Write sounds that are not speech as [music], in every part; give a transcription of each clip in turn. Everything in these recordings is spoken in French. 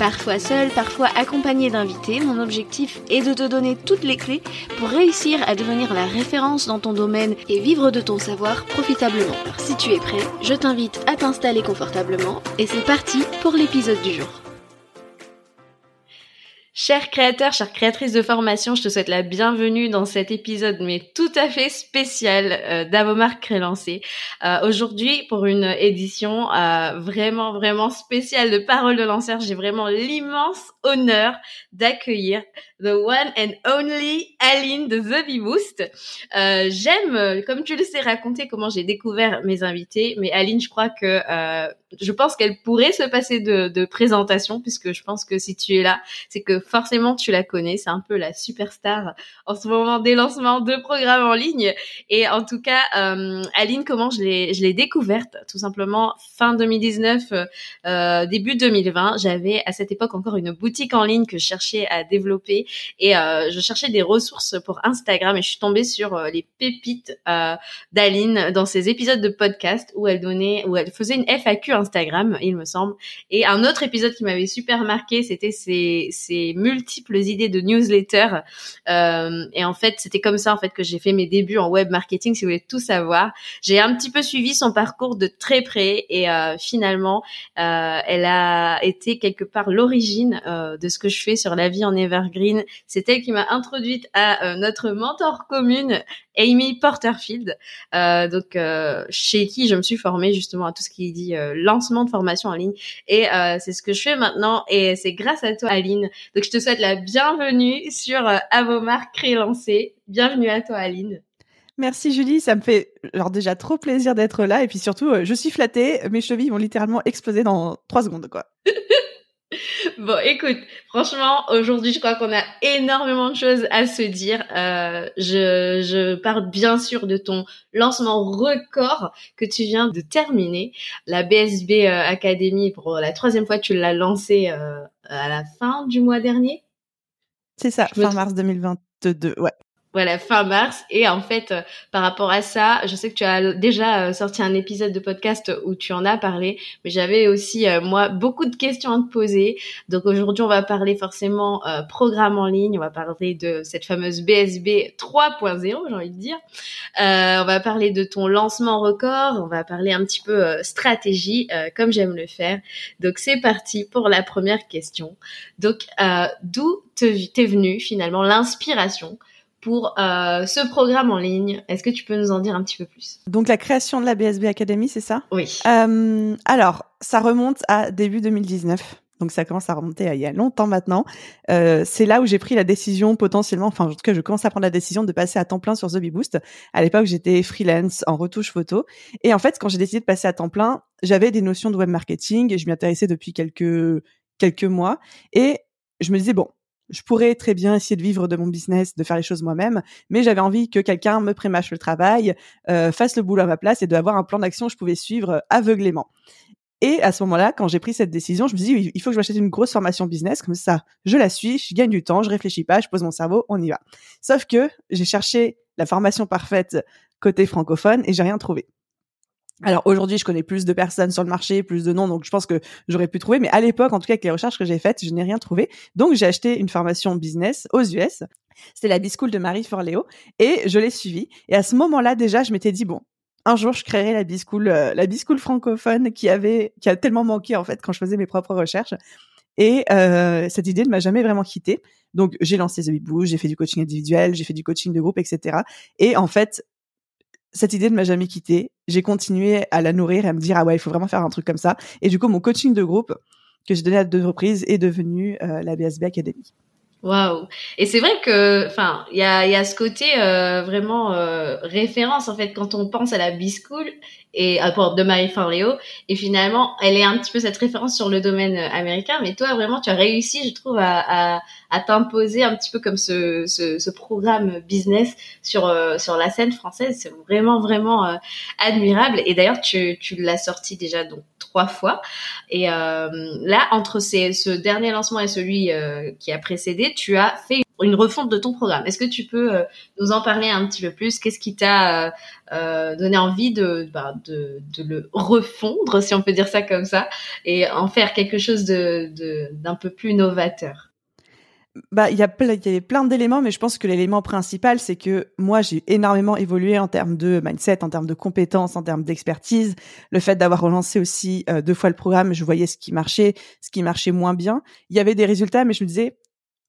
Parfois seul, parfois accompagné d'invités, mon objectif est de te donner toutes les clés pour réussir à devenir la référence dans ton domaine et vivre de ton savoir profitablement. Alors si tu es prêt, je t'invite à t'installer confortablement et c'est parti pour l'épisode du jour. Chers créateurs, chères créatrices de formation, je te souhaite la bienvenue dans cet épisode mais tout à fait spécial euh, d'Avomar Crélancé. Euh, Aujourd'hui, pour une édition euh, vraiment vraiment spéciale de Parole de lanceur, j'ai vraiment l'immense honneur d'accueillir the one and only Aline de The Bee. Euh, J'aime, comme tu le sais, raconter comment j'ai découvert mes invités, mais Aline, je crois que euh, je pense qu'elle pourrait se passer de, de présentation puisque je pense que si tu es là, c'est que forcément tu la connais. C'est un peu la superstar en ce moment des lancements de programmes en ligne. Et en tout cas, euh, Aline, comment je l'ai, je l'ai découverte? Tout simplement fin 2019, euh, début 2020. J'avais à cette époque encore une boutique en ligne que je cherchais à développer et euh, je cherchais des ressources pour Instagram et je suis tombée sur euh, les pépites euh, d'Aline dans ses épisodes de podcast où elle donnait, où elle faisait une FAQ Instagram, il me semble. Et un autre épisode qui m'avait super marqué, c'était ses, ses multiples idées de newsletter. Euh, et en fait, c'était comme ça en fait que j'ai fait mes débuts en web marketing. Si vous voulez tout savoir, j'ai un petit peu suivi son parcours de très près et finalement, elle a été quelque part l'origine de ce que je fais sur la vie en evergreen. C'est elle qui m'a introduite à euh, notre mentor commune, Amy Porterfield, euh, donc chez qui je me suis formée justement à tout ce qui dit lancement de formation en ligne. Et c'est ce que je fais maintenant et c'est grâce à toi, Aline. Donc je te souhaite la bienvenue sur Avomar Créer Lancer. Bienvenue à toi, Aline. Merci Julie, ça me fait genre déjà trop plaisir d'être là et puis surtout je suis flattée, mes chevilles vont littéralement exploser dans trois secondes quoi. [laughs] bon, écoute, franchement, aujourd'hui, je crois qu'on a énormément de choses à se dire. Euh, je, je parle bien sûr de ton lancement record que tu viens de terminer, la BSB euh, Academy. Pour la troisième fois, tu l'as lancé euh, à la fin du mois dernier. C'est ça, fin mars 2022. Ouais voilà fin mars. Et en fait euh, par rapport à ça je sais que tu as déjà euh, sorti un épisode de podcast où tu en as parlé mais j'avais aussi euh, moi beaucoup de questions à te poser. Donc aujourd'hui on va parler forcément programme en ligne. On va parler de cette fameuse BSB 3.0 j'ai envie de dire. On va parler de ton lancement record. On va parler un petit peu stratégie comme j'aime le faire. Donc c'est parti pour la première question. Donc d'où t'es venu finalement l'inspiration pour euh, ce programme en ligne. Est-ce que tu peux nous en dire un petit peu plus? Donc la création de la BSB Academy, c'est ça? Oui. Euh, alors, ça remonte à début 2019. Donc ça commence à remonter à il y a longtemps maintenant. Euh, c'est là où j'ai pris la décision potentiellement, enfin en tout cas je commence à prendre la décision de passer à temps plein sur The Bee Boost. À l'époque j'étais freelance en retouche photo et en fait quand j'ai décidé de passer à temps plein, j'avais des notions de web marketing et je m'y intéressais depuis quelques quelques mois et je me disais bon je pourrais très bien essayer de vivre de mon business, de faire les choses moi-même, mais j'avais envie que quelqu'un me prémâche le travail, euh, fasse le boulot à ma place et d'avoir un plan d'action que je pouvais suivre aveuglément. Et à ce moment-là, quand j'ai pris cette décision, je me suis dit, il faut que je m'achète une grosse formation business, comme ça, je la suis, je gagne du temps, je réfléchis pas, je pose mon cerveau, on y va. Sauf que j'ai cherché la formation parfaite côté francophone et j'ai rien trouvé. Alors aujourd'hui, je connais plus de personnes sur le marché, plus de noms, donc je pense que j'aurais pu trouver. Mais à l'époque, en tout cas avec les recherches que j'ai faites, je n'ai rien trouvé. Donc j'ai acheté une formation business aux US. C'était la B-School de Marie Forleo et je l'ai suivie. Et à ce moment-là, déjà, je m'étais dit bon, un jour, je créerai la B-School, euh, la B-School francophone qui avait, qui a tellement manqué en fait quand je faisais mes propres recherches. Et euh, cette idée ne m'a jamais vraiment quittée. Donc j'ai lancé The Big j'ai fait du coaching individuel, j'ai fait du coaching de groupe, etc. Et en fait, cette idée ne m'a jamais quittée. J'ai continué à la nourrir et à me dire ah ouais il faut vraiment faire un truc comme ça. Et du coup mon coaching de groupe que j'ai donné à deux reprises est devenu euh, la BSB Academy. Waouh Et c'est vrai que, enfin, il y a, y a ce côté euh, vraiment euh, référence en fait quand on pense à la B-School et à de Marie Forleo et finalement elle est un petit peu cette référence sur le domaine américain mais toi vraiment tu as réussi je trouve à, à t'imposer un petit peu comme ce, ce, ce programme business sur euh, sur la scène française. C'est vraiment vraiment euh, admirable. Et d'ailleurs tu, tu l'as sorti déjà donc trois fois. Et là entre ces, ce dernier lancement et celui qui a précédé tu as fait une refonte de ton programme. Est-ce que tu peux euh, nous en parler un petit peu plus? Qu'est-ce qui t'a euh, euh, donné envie bah, de, de, le refondre, si on peut dire ça comme ça, et en faire quelque chose de, d'un peu plus novateur? Bah, il y a plein, d'éléments, mais je pense que l'élément principal, c'est que moi, j'ai énormément évolué en termes de mindset, en termes de compétences, en termes d'expertise. Le fait d'avoir relancé aussi deux fois le programme, je voyais ce qui marchait, ce qui marchait moins bien. Il y avait des résultats, mais je me disais,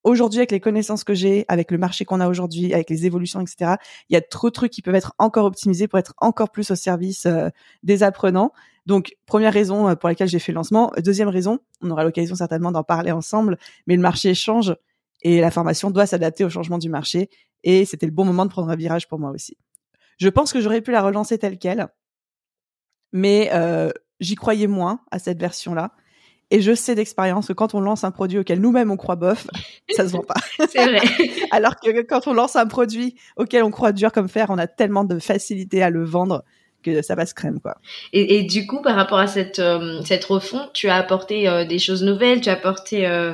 aujourd'hui, avec les connaissances que j'ai, avec le marché qu'on a aujourd'hui, avec les évolutions, etc., il y a trop de trucs qui peuvent être encore optimisés pour être encore plus au service euh, des apprenants. Donc, première raison euh, pour laquelle j'ai fait le lancement. Deuxième raison, on aura l'occasion certainement d'en parler ensemble, mais le marché change et la formation doit s'adapter au changement du marché. Et c'était le bon moment de prendre un virage pour moi aussi. Je pense que j'aurais pu la relancer telle qu'elle, mais euh, j'y croyais moins à cette version-là. Et je sais d'expérience que quand on lance un produit auquel nous-mêmes on croit bof, [laughs] ça se vend pas. C'est vrai. [laughs] Alors que quand on lance un produit auquel on croit dur comme fer, on a tellement de facilité à le vendre que ça passe crème quoi. Et, et du coup par rapport à cette euh, cette refonte, tu as apporté euh, des choses nouvelles, tu as apporté euh,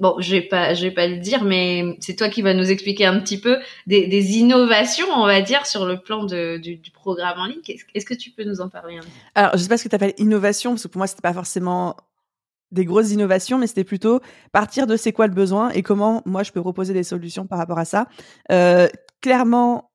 bon, je vais pas je vais pas le dire mais c'est toi qui vas nous expliquer un petit peu des, des innovations, on va dire sur le plan de, du, du programme en ligne. Est-ce que tu peux nous en parler un peu? Alors, je sais pas ce que tu appelles innovation parce que pour moi c'était pas forcément des grosses innovations, mais c'était plutôt partir de c'est quoi le besoin et comment moi je peux proposer des solutions par rapport à ça. Clairement,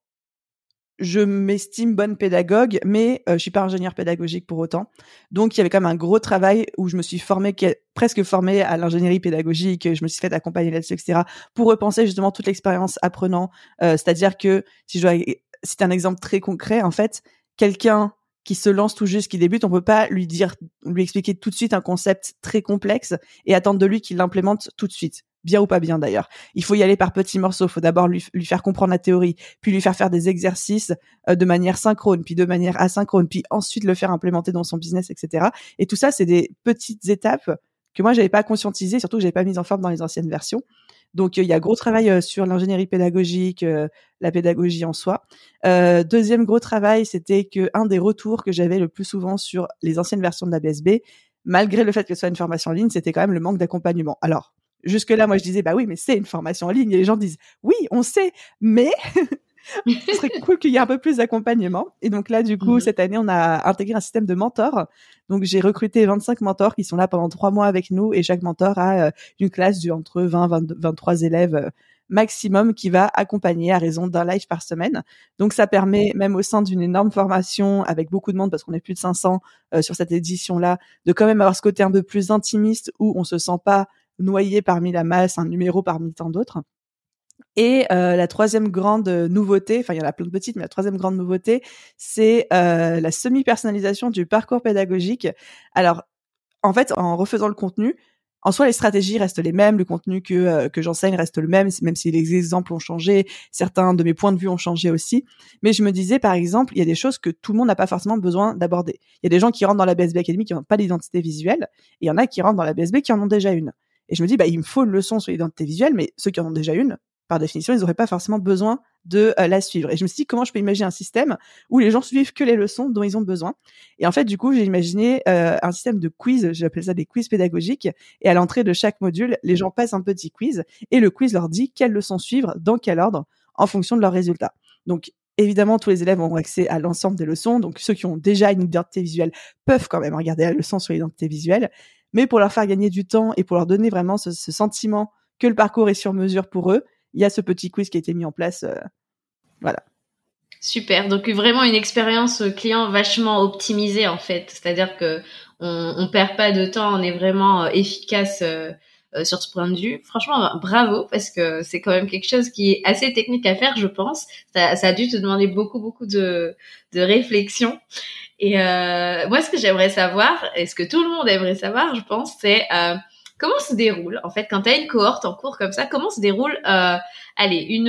je m'estime bonne pédagogue, mais euh, je suis pas ingénieur pédagogique pour autant. Donc il y avait quand même un gros travail où je me suis formée, presque formée à l'ingénierie pédagogique, je me suis fait accompagner là-dessus, etc. pour repenser justement toute l'expérience apprenant. Euh, c'est-à-dire que si je dois, c'est un exemple très concret, en fait, quelqu'un qui se lance tout juste, qui débute, on peut pas lui dire, lui expliquer tout de suite un concept très complexe et attendre de lui qu'il l'implémente tout de suite bien ou pas bien d'ailleurs. Il faut y aller par petits morceaux. Il faut d'abord lui, lui, faire comprendre la théorie, puis lui faire faire des exercices euh, de manière synchrone, puis de manière asynchrone, puis ensuite le faire implémenter dans son business, etc. Et tout ça, c'est des petites étapes que moi j'avais pas conscientisé, surtout que j'avais pas mis en forme dans les anciennes versions. Donc il y a gros travail euh, sur l'ingénierie pédagogique, euh, la pédagogie en soi. deuxième gros travail, c'était que un des retours que j'avais le plus souvent sur les anciennes versions de la BSB, malgré le fait que ce soit une formation en ligne, c'était quand même le manque d'accompagnement. Alors Jusque-là, moi, je disais, bah oui, mais c'est une formation en ligne. Et les gens disent, oui, on sait, mais [laughs] ce serait cool qu'il y ait un peu plus d'accompagnement. Et donc là, du coup, mmh cette année, on a intégré un système de mentors. Donc, j'ai recruté 25 mentors qui sont là pendant trois mois avec nous et chaque mentor a euh, une classe de entre 20, 23 élèves euh, maximum qui va accompagner à raison d'un live par semaine. Donc, ça permet, même au sein d'une énorme formation avec beaucoup de monde, parce qu'on est plus de 500 euh, sur cette édition-là, de quand même avoir ce côté un peu plus intimiste où on se sent pas noyé parmi la masse, un numéro parmi tant d'autres. Et euh, la troisième grande nouveauté, enfin il y en a plein de petites, mais la troisième grande nouveauté, c'est euh, la semi-personnalisation du parcours pédagogique. Alors, en fait, en refaisant le contenu, en soi, les stratégies restent les mêmes, le contenu que, euh, que j'enseigne reste le même, même si les exemples ont changé, certains de mes points de vue ont changé aussi. Mais je me disais, par exemple, il y a des choses que tout le monde n'a pas forcément besoin d'aborder. Il y a des gens qui rentrent dans la BSB Academy qui n'ont pas d'identité visuelle, et il y en a qui rentrent dans la BSB qui en ont déjà une. Et je me dis, bah, il me faut une leçon sur l'identité visuelle, mais ceux qui en ont déjà une, par définition, ils n'auraient pas forcément besoin de euh, la suivre. Et je me suis dit, comment je peux imaginer un système où les gens suivent que les leçons dont ils ont besoin? Et en fait, du coup, j'ai imaginé euh, un système de quiz, j'appelle ça des quiz pédagogiques, et à l'entrée de chaque module, les gens passent un petit quiz, et le quiz leur dit quelles leçons suivre, dans quel ordre, en fonction de leurs résultats. Donc, Évidemment, tous les élèves ont accès à l'ensemble des leçons, donc ceux qui ont déjà une identité visuelle peuvent quand même regarder la leçon sur l'identité visuelle mais pour leur faire gagner du temps et pour leur donner vraiment ce, sentiment que le parcours est sur mesure pour eux, il y a ce petit quiz qui a été mis en place. Euh, voilà. Super. Donc vraiment une expérience client vachement optimisée en fait. C'est-à-dire que on, perd pas de temps, on est vraiment euh, efficace euh, sur ce point de vue. Franchement, bravo parce que c'est quand même quelque chose qui est assez technique à faire, je pense. Ça, ça a dû te demander beaucoup beaucoup de, de réflexion. Et euh, moi, ce que j'aimerais savoir, et ce que tout le monde aimerait savoir, je pense, c'est euh, comment se déroule en fait quand tu as une cohorte en cours comme ça Comment se déroule, euh, allez, une,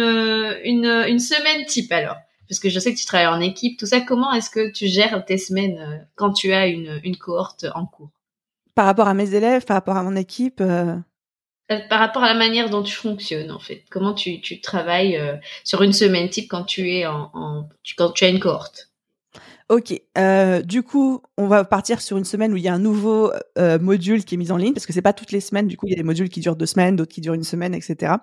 une une semaine type alors? Parce que je sais que tu travailles en équipe, tout ça. Comment est-ce que tu gères tes semaines euh, quand tu as une une cohorte en cours? Par rapport à mes élèves, par rapport à mon équipe. Euh, euh, par rapport à la manière dont tu fonctionnes en fait. Comment tu, travailles sur une semaine type quand tu es en, en quand tu as une cohorte Ok, euh, du coup, on va partir sur une semaine où il y a un nouveau euh, module qui est mis en ligne, parce que c'est pas toutes les semaines. Du coup, il y a des modules qui durent deux semaines, d'autres qui durent une semaine, etc.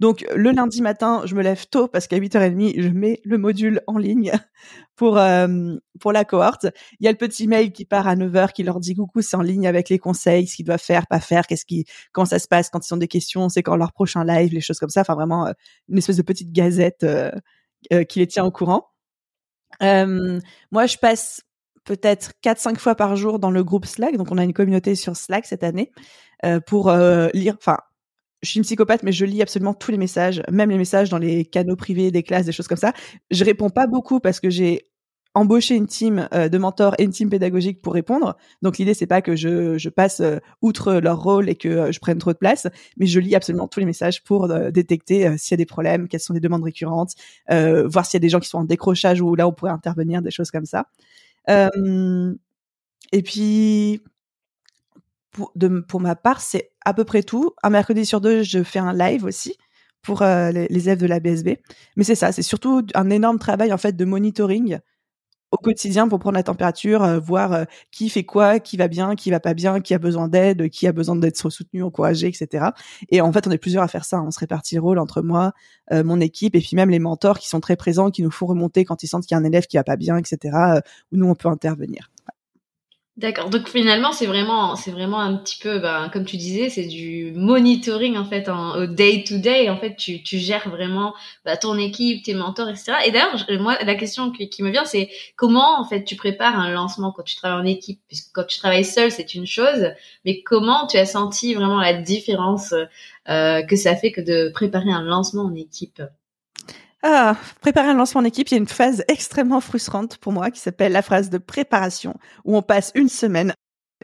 Donc, le lundi matin, je me lève tôt parce qu'à 8h30, je mets le module en ligne [laughs] pour euh, pour la cohorte. Il y a le petit mail qui part à 9h qui leur dit coucou, c'est en ligne avec les conseils, ce qu'ils doivent faire, pas faire, qu'est-ce qui, comment ça se passe quand ils ont des questions, c'est quand leur prochain live, les choses comme ça. Enfin, vraiment une espèce de petite gazette qui les tient au courant. Moi, je passe peut-être 4-5 fois par jour dans le groupe Slack. Donc, on a une communauté sur Slack cette année pour lire. Enfin, je suis une psychopathe, mais je lis absolument tous les messages, même les messages dans les canaux privés des classes, des choses comme ça. Je réponds pas beaucoup parce que j'ai embaucher une team euh, de mentors et une team pédagogique pour répondre. Donc l'idée c'est pas que je, passe euh, outre leur rôle et que euh, je prenne trop de place, mais je lis absolument tous les messages pour détecter s'il y a des problèmes, quelles sont les demandes récurrentes, voir s'il y a des gens qui sont en décrochage ou là on pourrait intervenir, des choses comme ça. et puis pour ma part c'est à peu près tout. Un mercredi sur deux je fais un live aussi pour les, les élèves de la BSB. Mais c'est ça, c'est surtout un énorme travail en fait de monitoring au quotidien pour prendre la température, euh, voir euh, qui fait quoi, qui va bien, qui va pas bien, qui a besoin d'aide, qui a besoin d'être soutenu, encouragé, etc. Et en fait, on est plusieurs à faire ça. On se répartit le rôle entre moi, euh, mon équipe, et puis même les mentors qui sont très présents, qui nous font remonter quand ils sentent qu'il y a un élève qui va pas bien, etc. où nous on peut intervenir. D'accord. Donc finalement, c'est vraiment, c'est vraiment un petit peu, ben, comme tu disais, c'est du monitoring en fait, en, au day to day. En fait, tu, tu gères vraiment bah, ton équipe, tes mentors, etc. Et d'ailleurs, moi, la question qui, me vient, c'est comment en fait tu prépares un lancement quand tu travailles en équipe, puisque quand tu travailles seul, c'est une chose, mais comment tu as senti vraiment la différence euh, que ça fait que de préparer un lancement en équipe? Ah, préparer un lancement en équipe, il y a une phase extrêmement frustrante pour moi qui s'appelle la phase de préparation, où on passe une semaine,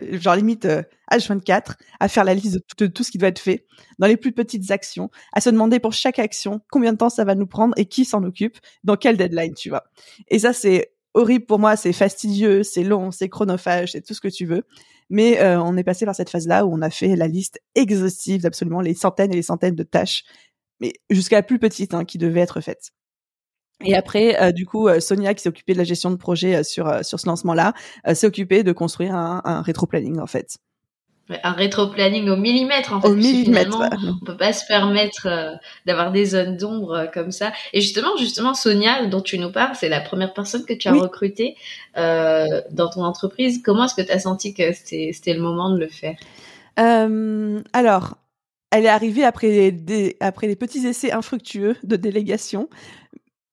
euh, genre limite euh, H24, à faire la liste de tout, ce qui doit être fait, dans les plus petites actions, à se demander pour chaque action combien de temps ça va nous prendre et qui s'en occupe, dans quelle deadline, tu vois. Et ça, c'est horrible pour moi, c'est fastidieux, c'est long, c'est chronophage, c'est tout ce que tu veux. Mais euh, on est passé par cette phase-là où on a fait la liste exhaustive d'absolument les centaines et les centaines de tâches mais jusqu'à la plus petite hein, qui devait être faite. Et après, euh, du coup, euh, Sonia, qui s'est occupée de la gestion de projet euh, sur sur ce lancement-là, s'est occupée de construire un, un rétro-planning en fait. Un rétro-planning au millimètre en fait. Au millimètre. On peut pas se permettre d'avoir des zones d'ombre comme ça. Et justement, justement, Sonia, dont tu nous parles, c'est la première personne que tu as recrutée dans ton entreprise. Comment est-ce que tu as senti que c'était le moment de le faire? Alors, elle est arrivée après des, après les petits essais infructueux de délégation.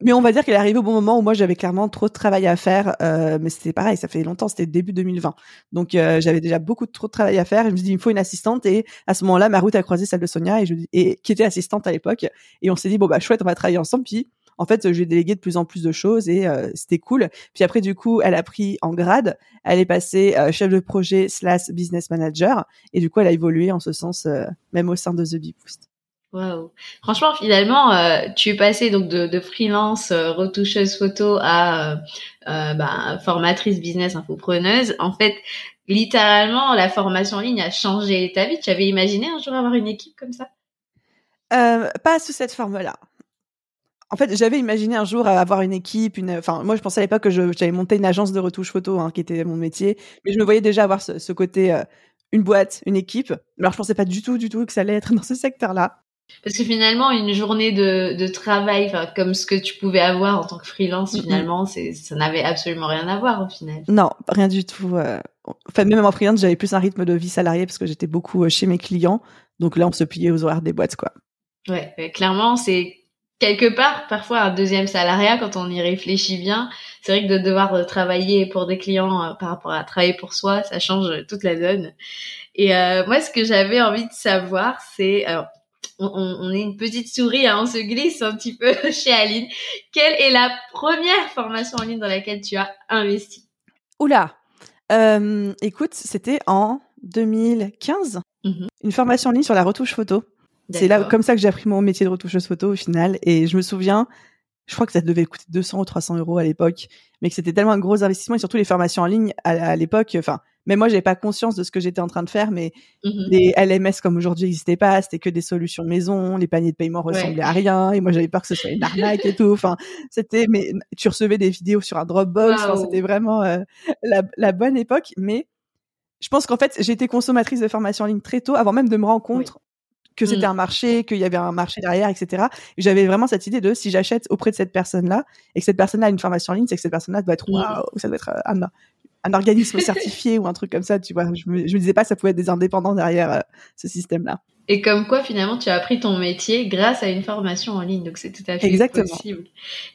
Mais on va dire qu'elle est arrivée au bon moment où moi j'avais clairement trop de travail à faire. Euh, mais c'était pareil, ça fait longtemps, c'était début 2020. Donc euh, j'avais déjà beaucoup trop de travail à faire. Et je me suis dit, il me faut une assistante. Et à ce moment-là, ma route a croisé celle de Sonia, et, je, et qui était assistante à l'époque. Et on s'est dit, bon bah chouette, on va travailler ensemble. Puis en fait, je lui ai délégué de plus en plus de choses et euh, c'était cool. Puis après, du coup, elle a pris en grade. Elle est passée euh, chef de projet slash business manager. Et du coup, elle a évolué en ce sens, euh, même au sein de The Big Boost. Wow. Franchement, finalement, tu es passée donc de, de freelance retoucheuse photo à bah, formatrice business infopreneuse. En fait, littéralement, la formation en ligne a changé ta vie. Tu avais imaginé un jour avoir une équipe comme ça? Pas sous cette forme-là. En fait, j'avais imaginé un jour avoir une équipe, une. Enfin, moi, je pensais à l'époque que j'avais monté une agence de retouche photo, hein, qui était mon métier, mais je me voyais déjà avoir ce, côté euh, une boîte, une équipe. Alors, je pensais pas du tout, du tout que ça allait être dans ce secteur-là. Parce que finalement, une journée de, de travail, comme ce que tu pouvais avoir en tant que freelance, finalement, ça n'avait absolument rien à voir au final. Non, rien du tout. Euh... Enfin, même en freelance, j'avais plus un rythme de vie salarié parce que j'étais beaucoup euh, chez mes clients. Donc là, on se pliait aux horaires des boîtes, quoi. Ouais, clairement, c'est quelque part, parfois un deuxième salariat, quand on y réfléchit bien, c'est vrai que de devoir euh, travailler pour des clients euh, par rapport à travailler pour soi, ça change toute la donne. Et euh, moi, ce que j'avais envie de savoir, c'est, on, on, est une petite souris, hein, on se glisse un petit peu [laughs] chez Aline. Quelle est la première formation en ligne dans laquelle tu as investi? Oula, euh, écoute, c'était en 2015. mmh une formation en ligne sur la retouche photo. C'est là comme ça que j'ai appris mon métier de retoucheuse photo au final. Et je me souviens, je crois que ça devait coûter 200 ou 300 euros à l'époque, mais que c'était tellement un gros investissement et surtout les formations en ligne à, l'époque. Enfin, même moi, j'avais pas conscience de ce que j'étais en train de faire, mais mmh les LMS comme aujourd'hui n'existaient pas. C'était que des solutions maison. Les paniers de paiement ressemblaient à rien. Et moi, j'avais peur que ce soit une arnaque et tout. Enfin, c'était, mais tu recevais des vidéos sur un Dropbox. c'était vraiment euh, la, la bonne époque. Mais je pense qu'en fait, j'ai été consommatrice de formations en ligne très tôt, avant même de me rendre compte que c'était mmh. un marché, qu'il y avait un marché derrière, etc. J'avais vraiment cette idée de si j'achète auprès de cette personne-là et que cette personne-là a une formation en ligne, c'est que cette personne-là doit être waouh, ça doit être euh, un, un organisme certifié ou un truc comme ça, tu vois. Je me, je me disais pas que ça pouvait être des indépendants derrière euh, ce système-là. Et comme quoi, finalement, tu as appris ton métier grâce à une formation en ligne, donc c'est tout à fait Exactement. possible.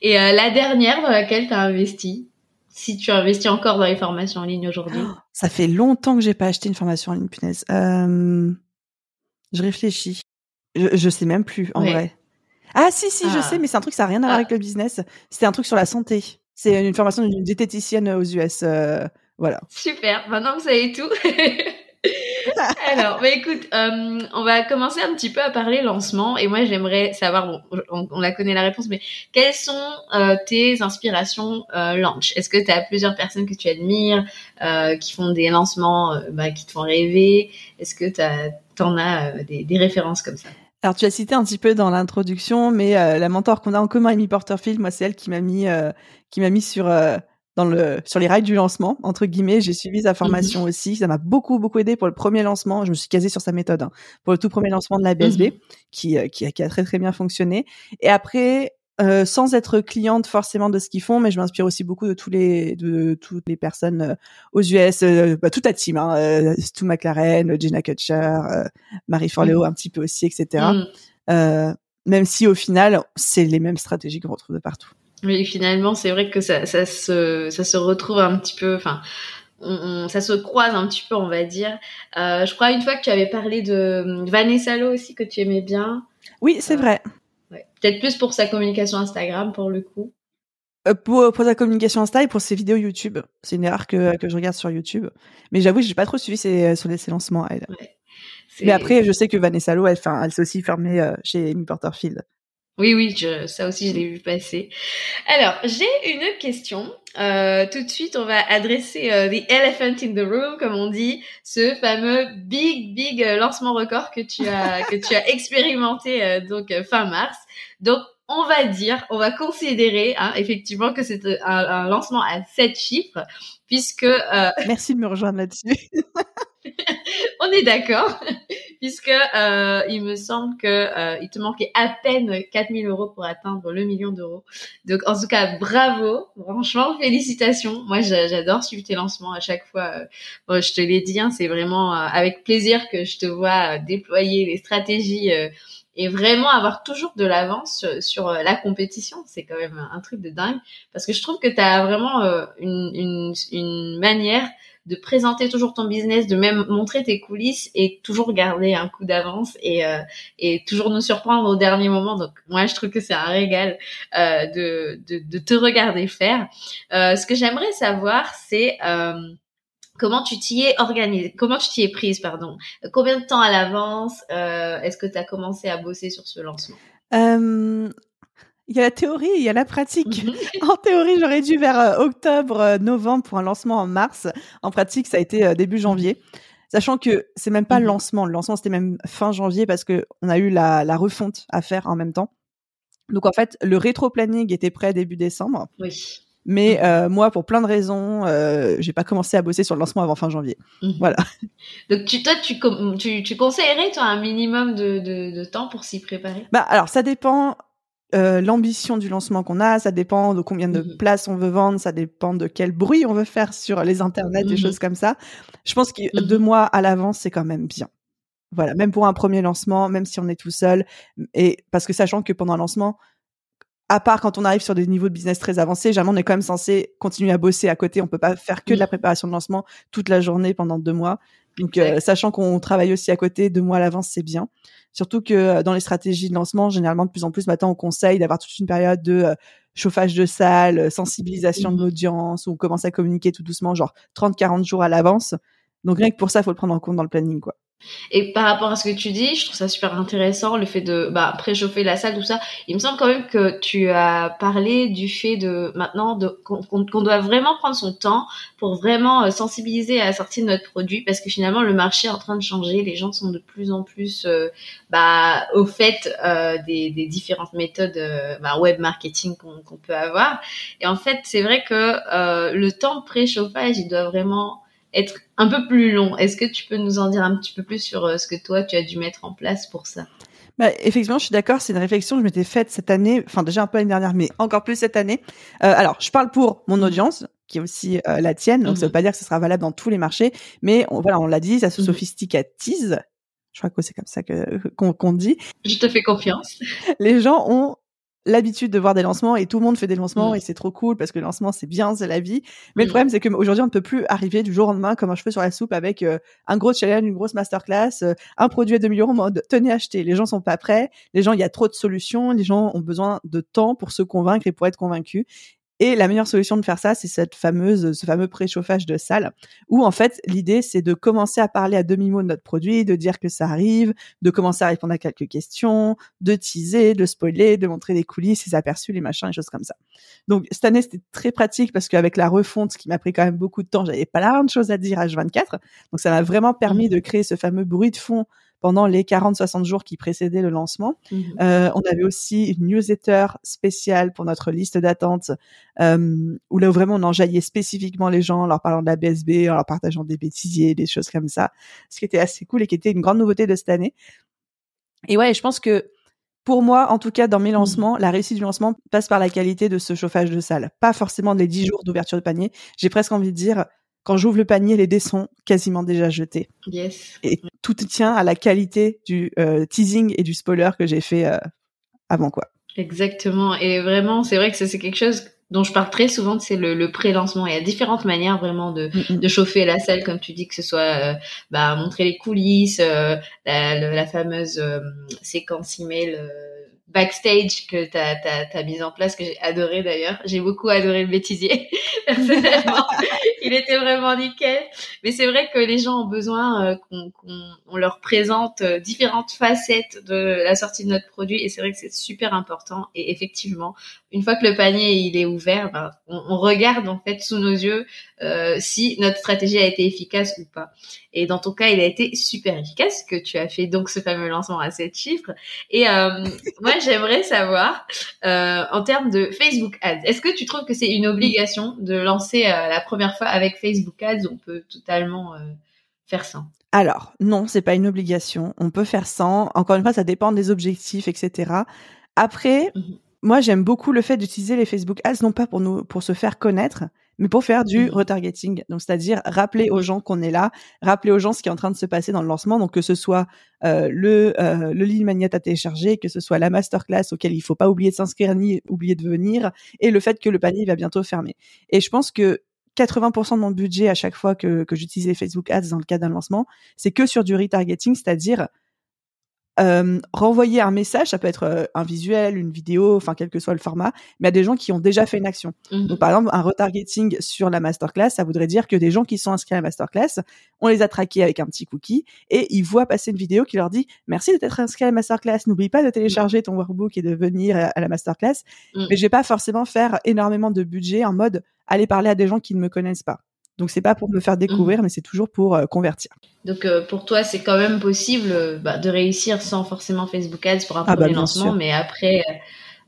Et euh, la dernière dans laquelle tu as investi, si tu investis encore dans les formations en ligne aujourd'hui? Oh, Ça fait longtemps que j'ai pas acheté une formation en ligne, punaise. Euh... Je réfléchis. Je, je sais même plus, en vrai. Ah, si, si, je ah. sais, mais c'est un truc, ça n'a rien à voir ah. avec le business. C'était un truc sur la santé. C'est une formation d'une diététicienne aux US. Euh, voilà. Super. Maintenant, vous savez tout. [laughs] [laughs] Alors, bah écoute, euh, on va commencer un petit peu à parler lancement. Et moi, j'aimerais savoir, bon, on, on, la connaît la réponse, mais quelles sont euh, tes inspirations euh, launch? Est-ce que tu as plusieurs personnes que tu admires, euh, qui font des lancements euh, bah, qui te font rêver? Est-ce que tu en as euh, des, des références comme ça? Alors tu as cité un petit peu dans l'introduction, mais la mentor qu'on a en commun, Amy Porterfield, moi c'est elle qui m'a mis, qui m'a mis sur dans le sur les rails du lancement entre guillemets. J'ai suivi sa formation mmh aussi. Ça m'a beaucoup beaucoup aidé pour le premier lancement. Je me suis casée sur sa méthode hein, pour le tout premier lancement de la BSB mmh qui, euh, qui, qui a très très bien fonctionné. Et après euh, sans être cliente forcément de ce qu'ils font, mais je m'inspire aussi beaucoup de tous les de toutes les personnes euh, aux US, euh, bah, toute la team, hein, Stu McLaren, Jenna Kutcher, Marie Forleo mmh. un petit peu aussi, etc. même si au final c'est les mêmes stratégies qu'on retrouve de partout. Oui, finalement, c'est vrai que ça, ça, se, ça se retrouve un petit peu, enfin, ça se croise un petit peu, on va dire. Euh, je crois une fois que tu avais parlé de Vanessa Lo aussi, que tu aimais bien. Oui, c'est vrai. Ouais. Peut-être plus pour sa communication Instagram, pour le coup. Euh, pour, pour sa communication Insta et pour ses vidéos YouTube. C'est une erreur que, que je regarde sur YouTube. Mais j'avoue, j'ai pas trop suivi ses, ses lancements, elle. Ouais. Mais après, je sais que Vanessa Lo, elle, elle s'est aussi fermée euh, chez Amy Porterfield. Oui, oui, je, ça aussi, je l'ai vu passer. Alors, j'ai une question. Euh, tout de suite, on va adresser euh, the elephant in the room, comme on dit, ce fameux big, big euh, lancement record que tu as [laughs] que tu as expérimenté euh, donc fin mars. Donc, on va dire, on va considérer hein, effectivement que c'est un, un, lancement à sept chiffres, puisque. Merci de me rejoindre là-dessus. [laughs] on est d'accord, puisque euh, il me semble que euh, il te manquait à peine 4000 euros pour atteindre le million d'euros. Donc en tout cas, bravo, franchement, félicitations. Moi, j'adore suivre tes lancements à chaque fois. Bon, je te l'ai dit, hein, c'est vraiment euh, avec plaisir que je te vois déployer les stratégies et vraiment avoir toujours de l'avance sur, la compétition. C'est quand même un truc de dingue parce que je trouve que tu as vraiment une, une, une manière de présenter toujours ton business, de même montrer tes coulisses et toujours garder un coup d'avance et, euh, et toujours nous surprendre au dernier moment. Donc moi, je trouve que c'est un régal euh, de, de, de, te regarder faire. Euh, ce que j'aimerais savoir, c'est euh, comment tu t'y es organisé, comment tu t'y es prise, pardon. Combien de temps à l'avance euh, est-ce que tu as commencé à bosser sur ce lancement? Il y a la théorie, il y a la pratique. Mhm. [laughs] en théorie, j'aurais dû vers euh, octobre, euh, novembre pour un lancement en mars. En pratique, ça a été euh, début janvier. Sachant que c'est même pas le mhm. lancement. Le lancement, c'était même fin janvier parce que on a eu la, la refonte à faire en même temps. Donc en fait, le rétro-planning était prêt début décembre. Oui. Mais mhm. euh, moi, pour plein de raisons, euh, j'ai pas commencé à bosser sur le lancement avant fin janvier. Voilà. [laughs] Donc tu, toi, tu, tu, tu conseillerais toi un minimum de, de, de temps pour s'y préparer? Bah alors ça dépend. Euh, l'ambition du lancement qu'on a, ça dépend de combien de mmh places on veut vendre, ça dépend de quel bruit on veut faire sur les internets, des mmh choses comme ça. Je pense que mmh deux mois à l'avance, c'est quand même bien. Voilà, même pour un premier lancement, même si on est tout seul, et parce que sachant que pendant un lancement, à part quand on arrive sur des niveaux de business très avancés, jamais on est quand même censé continuer à bosser à côté. On peut pas faire que de la préparation de lancement toute la journée pendant deux mois. Donc, euh, sachant qu'on travaille aussi à côté, deux mois à l'avance, c'est bien. Surtout que euh, dans les stratégies de lancement, généralement, de plus en plus, maintenant, on conseille d'avoir toute une période de euh, chauffage de salle, sensibilisation de l'audience, où on commence à communiquer tout doucement, genre 30-40 jours à l'avance. Donc, rien que pour ça, il faut le prendre en compte dans le planning, quoi. Et par rapport à ce que tu dis, je trouve ça super intéressant, le fait de bah, préchauffer la salle, tout ça. Il me semble quand même que tu as parlé du fait de maintenant de, qu'on doit vraiment prendre son temps pour vraiment euh, sensibiliser à la sortie de notre produit, parce que finalement le marché est en train de changer, les gens sont de plus en plus euh, bah, au fait euh, des, des, différentes méthodes euh, bah, web marketing qu'on peut avoir. Et en fait, c'est vrai que le temps de préchauffage, il doit vraiment être un peu plus long. Est-ce que tu peux nous en dire un petit peu plus sur euh, ce que toi, tu as dû mettre en place pour ça? Bah, effectivement, je suis d'accord. C'est une réflexion que je m'étais faite cette année, enfin déjà un peu l'année dernière, mais encore plus cette année. Euh, alors, je parle pour mon audience, qui est aussi euh, la tienne. Donc, ça veut mhm. pas dire que ce sera valable dans tous les marchés, mais on, voilà, on l'a dit, ça se mhm. sophisticatise. Je crois que c'est comme ça que qu'on dit. Je te fais confiance. Les gens ont l'habitude de voir des lancements et tout le monde fait des lancements mm. et c'est trop cool parce que le lancement c'est bien, c'est la vie. Mais le mm. problème c'est qu'aujourd'hui on ne peut plus arriver du jour au lendemain comme un cheveu sur la soupe avec euh, un gros challenge, une grosse masterclass, euh, un produit à 2 millions en mode tenez acheter. Les gens sont pas prêts, les gens il y a trop de solutions, les gens ont besoin de temps pour se convaincre et pour être convaincus. Et la meilleure solution de faire ça, c'est cette fameuse, ce fameux préchauffage de salle, où en fait l'idée c'est de commencer à parler à demi mot de notre produit, de dire que ça arrive, de commencer à répondre à quelques questions, de teaser, de spoiler, de montrer des coulisses, les aperçus, les machins, les choses comme ça. Donc cette année c'était très pratique parce qu'avec la refonte, qui m'a pris quand même beaucoup de temps, j'avais pas la de choses à dire à H24, donc ça m'a vraiment permis mmh. de créer ce fameux bruit de fond pendant les 40-60 jours qui précédaient le lancement. Mhm. Euh, on avait aussi une newsletter spéciale pour notre liste d'attente euh, où là vraiment on enjaillait spécifiquement les gens en leur parlant de la BSB, en leur partageant des bêtisiers, des choses comme ça, ce qui était assez cool et qui était une grande nouveauté de cette année. Et ouais, je pense que pour moi, en tout cas, dans mes mhm. lancements, la réussite du lancement passe par la qualité de ce chauffage de salle. Pas forcément les 10 jours d'ouverture de panier. J'ai presque envie de dire, quand j'ouvre le panier, les dés sont quasiment déjà jetés. Yes. Et tout tient à la qualité du euh, teasing et du spoiler que j'ai fait euh, avant quoi. Exactement. Et vraiment, c'est vrai que c'est quelque chose dont je parle très souvent, c'est le, le pré-lancement. Il y a différentes manières vraiment de, mm, mm. de chauffer la salle, comme tu dis, que ce soit euh, bah, montrer les coulisses, la, la, fameuse séquence email backstage que tu as, as, mis en place, que j'ai adoré d'ailleurs. J'ai beaucoup adoré le bêtisier, [laughs] personnellement. Il était vraiment nickel. Mais c'est vrai que les gens ont besoin euh, qu'on leur présente euh, différentes facettes de la sortie de notre produit. Et c'est vrai que c'est super important. Et effectivement, une fois que le panier il est ouvert, ben, on, on, regarde en fait sous nos yeux euh, si notre stratégie a été efficace ou pas. Et dans ton cas, il a été super efficace, que tu as fait donc ce fameux lancement à 7 chiffres. Et euh, [laughs] moi, j'aimerais savoir, euh, en termes de Facebook Ads, est-ce que tu trouves que c'est une obligation de lancer euh, la première fois avec Facebook Ads? On peut totalement faire ça. Alors, non, c'est pas une obligation. On peut faire sans. Encore une fois, ça dépend des objectifs, etc. Après, mhm. moi, j'aime beaucoup le fait d'utiliser les Facebook Ads, non pas pour nous, pour se faire connaître, mais pour faire du mmh. retargeting. Donc, c'est-à-dire rappeler aux gens qu'on est là, rappeler aux gens ce qui est en train de se passer dans le lancement. Donc, que ce soit euh, le euh, le lead magnet à télécharger, que ce soit la masterclass auquel il faut pas oublier de s'inscrire ni oublier de venir, et le fait que le panier va bientôt fermer. Et je pense que 80% de mon budget à chaque fois que, que j'utilise les Facebook Ads dans le cadre d'un lancement, c'est que sur du retargeting, c'est-à-dire euh, renvoyer un message, ça peut être euh, un visuel, une vidéo, enfin quel que soit le format, mais à des gens qui ont déjà fait une action. Mmh. Donc par exemple, un retargeting sur la masterclass, ça voudrait dire que des gens qui sont inscrits à la masterclass, on les a traqués avec un petit cookie et ils voient passer une vidéo qui leur dit merci d'être inscrit à la masterclass, n'oublie pas de télécharger ton workbook et de venir à la masterclass. Mmh. Mais je vais pas forcément faire énormément de budget en mode aller parler à des gens qui ne me connaissent pas. Donc c'est pas pour me faire découvrir, mmh. mais c'est toujours pour euh, convertir. Donc euh, pour toi, c'est quand même possible euh, bah, de réussir sans forcément Facebook Ads pour un ah, premier bah, lancement, mais après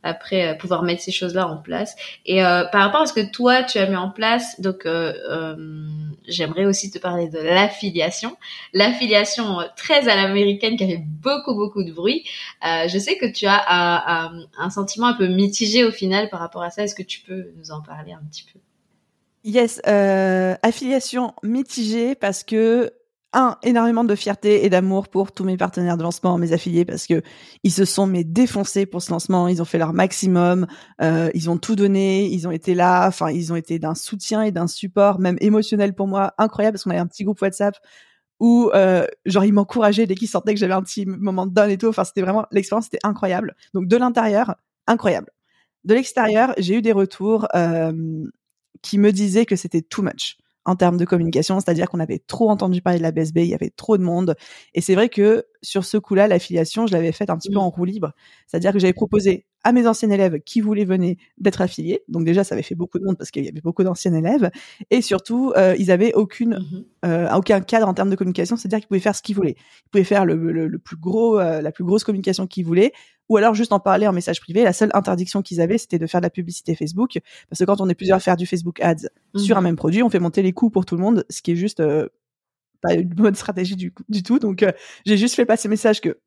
après pouvoir mettre ces choses-là en place. Et par rapport à ce que toi tu as mis en place, donc j'aimerais aussi te parler de l'affiliation, l'affiliation très à l'américaine qui a fait beaucoup beaucoup de bruit. je sais que tu as un, un sentiment un peu mitigé au final par rapport à ça. Est-ce que tu peux nous en parler un petit peu? Yes, euh, affiliation mitigée parce que un énormément de fierté et d'amour pour tous mes partenaires de lancement, mes affiliés parce que ils se sont mais défoncés pour ce lancement, ils ont fait leur maximum, euh, ils ont tout donné, ils ont été là, enfin ils ont été d'un soutien et d'un support même émotionnel pour moi incroyable parce qu'on avait un petit groupe WhatsApp où euh, genre ils m'encourageaient dès qu'ils sentaient que j'avais un petit moment de donne et tout, enfin c'était vraiment l'expérience était incroyable. Donc de l'intérieur, incroyable. De l'extérieur, j'ai eu des retours euh, qui me disaient que c'était too much. en termes de communication, c'est-à-dire qu'on avait trop entendu parler de la BSB, il y avait trop de monde. Et c'est vrai que sur ce coup-là, l'affiliation, je l'avais faite un petit peu mmh. en roue libre. C'est-à-dire que j'avais proposé à mes anciens élèves qui voulaient venir d'être affiliés. Donc déjà, ça avait fait beaucoup de monde parce qu'il y avait beaucoup d'anciens élèves. Et surtout, euh, ils avaient aucune, mmh euh, aucun cadre en termes de communication, c'est-à-dire qu'ils pouvaient faire ce qu'ils voulaient. Ils pouvaient faire le, le, plus gros, euh, la plus grosse communication qu'ils voulaient, ou alors juste en parler en message privé. La seule interdiction qu'ils avaient, c'était de faire de la publicité Facebook, parce que quand on est plusieurs à faire du Facebook Ads sur un mmh même produit, on fait monter les coûts pour tout le monde, ce qui est juste euh, pas une bonne stratégie du, du tout. Donc euh, j'ai juste fait passer le message que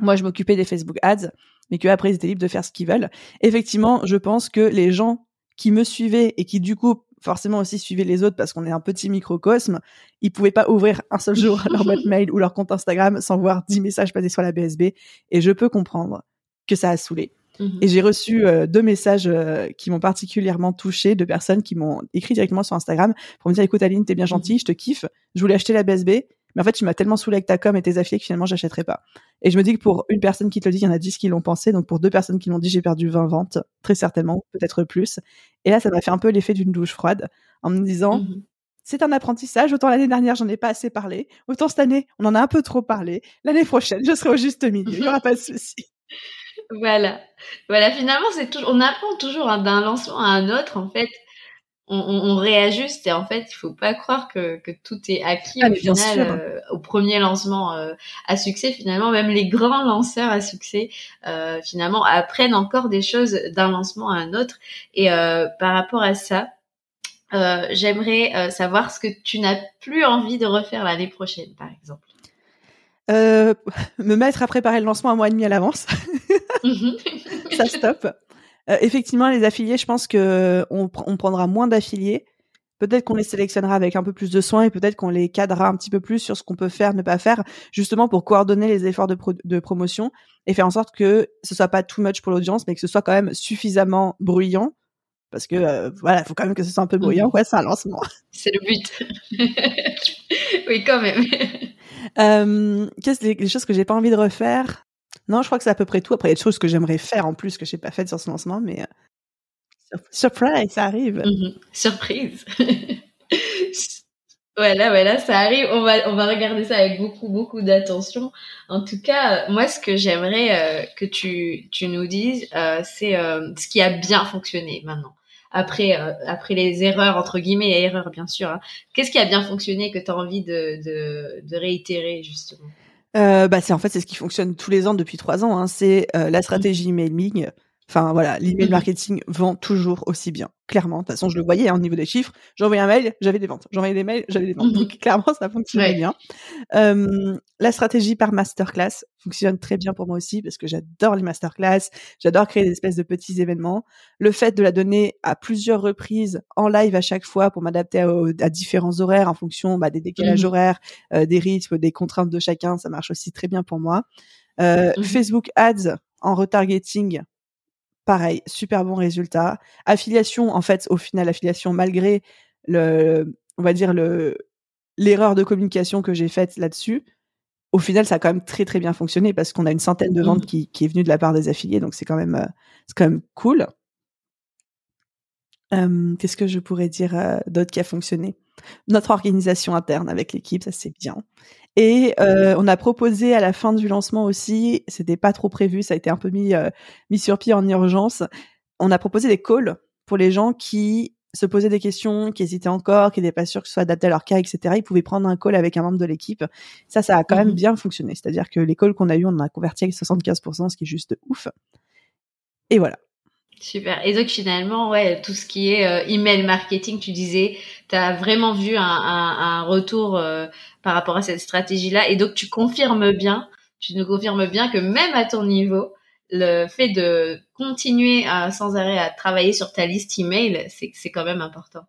moi je m'occupais des Facebook Ads, mais que après ils étaient libres de faire ce qu'ils veulent. Effectivement, je pense que les gens qui me suivaient et qui du coup forcément aussi suivaient les autres parce qu'on est un petit microcosme, ils pouvaient pas ouvrir un seul jour [laughs] leur boîte mail ou leur compte Instagram sans voir 10 messages passer sur la BSB. Et je peux comprendre que ça a saoulé. Mhm. Et j'ai reçu euh, deux messages euh, qui m'ont particulièrement touché de personnes qui m'ont écrit directement sur Instagram pour me dire écoute Aline, t'es bien gentille, mhm. je te kiffe, je voulais acheter la BSB, mais en fait, tu m'as tellement saoulé avec ta com et tes affiliés que finalement, j'achèterai pas. Et je me dis que pour une personne qui te le dit, il y en a 10 qui l'ont pensé. Donc pour deux personnes qui l'ont dit, j'ai perdu 20 ventes, très certainement, peut-être plus. Et là, ça m'a fait un peu l'effet d'une douche froide en me disant, mmh c'est un apprentissage. Autant l'année dernière, j'en ai pas assez parlé. Autant cette année, on en a un peu trop parlé. L'année prochaine, je serai au juste milieu. Il y aura pas de souci. [laughs] voilà. Voilà. Finalement, c'est toujours, on apprend toujours d'un lancement à un autre, en fait on, on, réajuste et en fait il faut pas croire que, que tout est acquis ah, au final euh, au premier lancement euh, à succès finalement même les grands lanceurs à succès euh, finalement apprennent encore des choses d'un lancement à un autre. Et par rapport à ça j'aimerais savoir ce que tu n'as plus envie de refaire l'année prochaine par exemple. [laughs] Me mettre à préparer le lancement un mois et demi à l'avance. [laughs] Mhm. ça stop euh, effectivement, les affiliés, je pense que on, prendra moins d'affiliés. Peut-être qu'on les sélectionnera avec un peu plus de soin et peut-être qu'on les cadrera un petit peu plus sur ce qu'on peut faire, ne pas faire, justement pour coordonner les efforts de, promotion et faire en sorte que ce soit pas too much pour l'audience, mais que ce soit quand même suffisamment bruyant. Parce que euh, voilà, il faut quand même que ce soit un peu bruyant, quoi, c'est un lancement. [laughs] C'est le but. [laughs] oui, quand même. [laughs] euh, Qu'est-ce les, les choses que j'ai pas envie de refaire? Non, je crois que c'est à peu près tout. Après, il y a des choses que j'aimerais faire en plus que j'ai pas faites sur ce lancement, mais euh, surprise, ça arrive. Mhm. Surprise. [laughs] voilà, voilà, ça arrive. On va, on va regarder ça avec beaucoup, beaucoup d'attention. En tout cas, moi, ce que j'aimerais euh, que tu, tu nous dises, euh, c'est ce qui a bien fonctionné maintenant. Après, après les erreurs entre guillemets et erreurs bien sûr. Hein. Qu'est-ce qui a bien fonctionné que tu as envie de réitérer justement? Euh, bah c'est en fait c'est ce qui fonctionne tous les ans depuis trois ans. Hein. C'est euh, la stratégie emailing. Enfin voilà, l'email marketing vend toujours aussi bien clairement. De toute façon, je le voyais hein, au niveau des chiffres. J'envoyais un mail, j'avais des ventes. J'envoyais des mails, j'avais des ventes. Donc mhm. clairement, ça fonctionnait bien. Euh, la stratégie par masterclass fonctionne très bien pour moi aussi parce que j'adore les masterclass. J'adore créer des espèces de petits événements. Le fait de la donner à plusieurs reprises en live à chaque fois pour m'adapter à, différents horaires en fonction bah, des décalages mhm. horaires, euh, des rythmes, des contraintes de chacun, ça marche aussi très bien pour moi. Euh. Facebook Ads en retargeting, pareil, super bon résultat. Affiliation, en fait, au final, affiliation, malgré le, on va dire le, l'erreur de communication que j'ai faite là-dessus, au final, ça a quand même très très bien fonctionné parce qu'on a une centaine de ventes mmh. qui, qui est venue de la part des affiliés, donc c'est quand même, euh, c'est quand même cool. Qu'est-ce que je pourrais dire euh, d'autre qui a fonctionné? Notre organisation interne avec l'équipe, ça c'est bien. Et euh, on a proposé à la fin du lancement aussi, c'était pas trop prévu, ça a été un peu mis euh, mis sur pied en urgence. On a proposé des calls pour les gens qui se posaient des questions, qui hésitaient encore, qui n'étaient pas sûrs que ce soit adapté à leur cas, etc. Ils pouvaient prendre un call avec un membre de l'équipe. Ça, ça a quand même mmh bien fonctionné. C'est-à-dire que les calls qu'on a eu, on a converti avec 75%, ce qui est juste ouf. Et voilà. Super. Et donc finalement, ouais, tout ce qui est euh, email marketing, tu disais, tu as vraiment vu un, retour euh, par rapport à cette stratégie-là. Et donc tu confirmes bien, tu nous confirmes bien que même à ton niveau, le fait de continuer à, sans arrêt à travailler sur ta liste email, c'est c'est quand même important.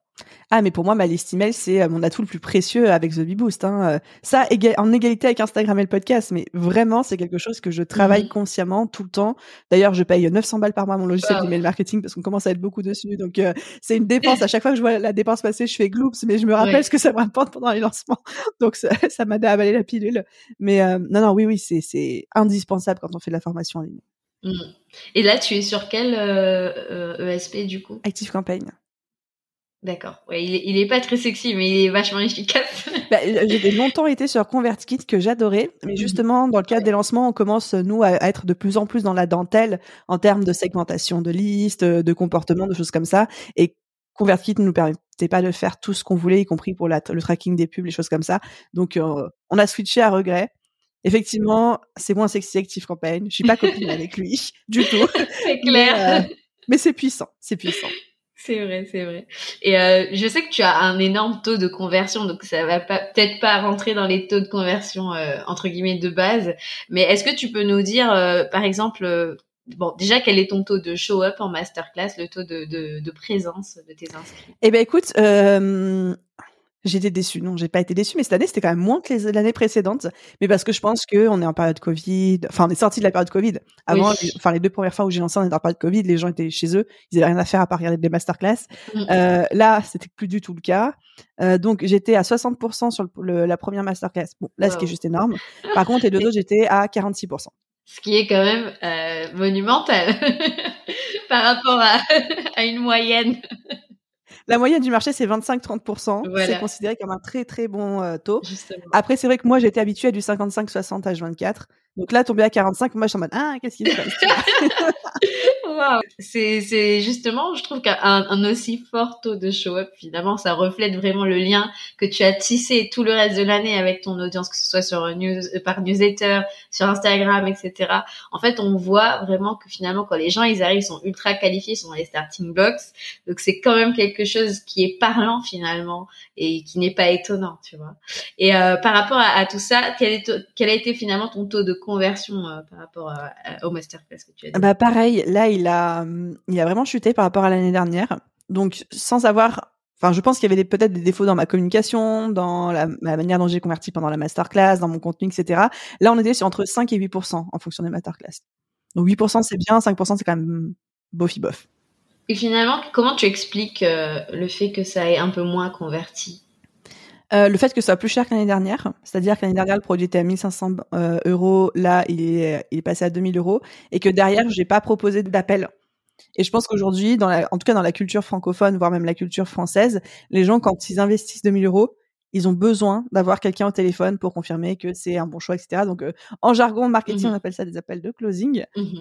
Ah, mais pour moi, ma liste email, c'est euh, mon atout le plus précieux avec The Boost. Hein. Euh, ça, en égalité avec Instagram et le podcast, mais vraiment, c'est quelque chose que je travaille mmh consciemment tout le temps. D'ailleurs, je paye 900 balles par mois mon logiciel d'email marketing parce qu'on commence à être beaucoup dessus. Donc, euh, c'est une dépense. À chaque fois que je vois la dépense passer, je fais gloops, mais je me rappelle ce que ça me rapporte pendant les lancements. [laughs] Donc, ça, à avaler la pilule. Mais non, non, oui, oui, c'est indispensable quand on fait de la formation en ligne. Mmh. Et là, tu es sur quel ESP e du coup? Active Campaign. D'accord. Ouais, il, est, pas très sexy, mais il est vachement efficace. [laughs] bah, J'ai longtemps été sur ConvertKit que j'adorais, mais mhm. justement, dans le cadre des lancements, on commence, nous, à, être de plus en plus dans la dentelle en termes de segmentation de listes, de comportement, de choses comme ça. Et ConvertKit ne nous permettait pas de faire tout ce qu'on voulait, y compris pour la, le tracking des pubs, les choses comme ça. Donc, euh, on a switché à regret. Effectivement, c'est moins sexy Active Campaign. Je suis pas [laughs] copine avec lui du tout. C'est clair. Euh, mais c'est puissant, c'est puissant. C'est vrai, c'est vrai. Et euh, je sais que tu as un énorme taux de conversion, donc ça va pas peut-être pas rentrer dans les taux de conversion euh, entre guillemets de base. Mais est-ce que tu peux nous dire, euh, par exemple, bon, déjà quel est ton taux de show-up en masterclass, le taux de, de, de présence de tes inscrits? Eh ben écoute, J'étais déçue. Non, j'ai pas été déçue, mais cette année, c'était quand même moins que l'année précédente. Mais parce que je pense que on est en période Covid. Enfin, on est sorti de la période Covid. Avant, les, enfin, les deux premières fois où j'ai lancé, on était en période Covid. Les gens étaient chez eux. Ils avaient rien à faire à part regarder des masterclass. Mm. Euh, là, c'était plus du tout le cas. Euh, donc, j'étais à 60% sur le, la première masterclass. Bon, là, ce qui est juste énorme. Par contre, les deux autres, j'étais à 46%. Ce qui est quand même euh, monumental [laughs] par rapport à, [laughs] à une moyenne. La moyenne du marché, c'est 25-30%. C'est considéré comme un très très bon euh, taux. Après, c'est vrai que moi, j'étais habituée à du 55-60 H24. Donc là, tomber à 45, moi, je suis en mode, ah, qu'est-ce qu'il se passe [laughs] wow. C'est justement, je trouve qu'un un aussi fort taux de show-up, finalement, ça reflète vraiment le lien que tu as tissé tout le reste de l'année avec ton audience, que ce soit sur news, euh, par newsletter, sur Instagram, etc. En fait, on voit vraiment que finalement, quand les gens, ils arrivent, ils sont ultra qualifiés, ils sont dans les starting blocks. Donc, c'est quand même quelque chose qui est parlant, finalement, et qui n'est pas étonnant, tu vois. Et euh, par rapport à, tout ça, quel, est, quel a été finalement ton taux de conversion euh, par rapport au masterclass que tu as dit Bah pareil, là il a il a vraiment chuté par rapport à l'année dernière. Donc sans avoir Enfin, je pense qu'il y avait peut-être des défauts dans ma communication, dans la, manière dont j'ai converti pendant la masterclass, dans mon contenu, etc. Là, on était sur entre 5 et 8% en fonction des masterclass. Donc 8% c'est bien, 5% c'est quand même bofi bof. Et finalement, comment tu expliques euh, le fait que ça ait un peu moins converti? Euh, le fait que ce soit plus cher que l'année dernière, c'est-à-dire que l'année dernière le produit était à 1500 euh, euros, là il est, il est passé à 2000 euros, et que derrière j'ai pas proposé d'appel. Et je pense qu'aujourd'hui, dans la, en tout cas dans la culture francophone, voire même la culture française, les gens quand ils investissent 2000 euros, ils ont besoin d'avoir quelqu'un au téléphone pour confirmer que c'est un bon choix, etc. Donc euh, en jargon marketing, mmh on appelle ça des appels de closing. Mmh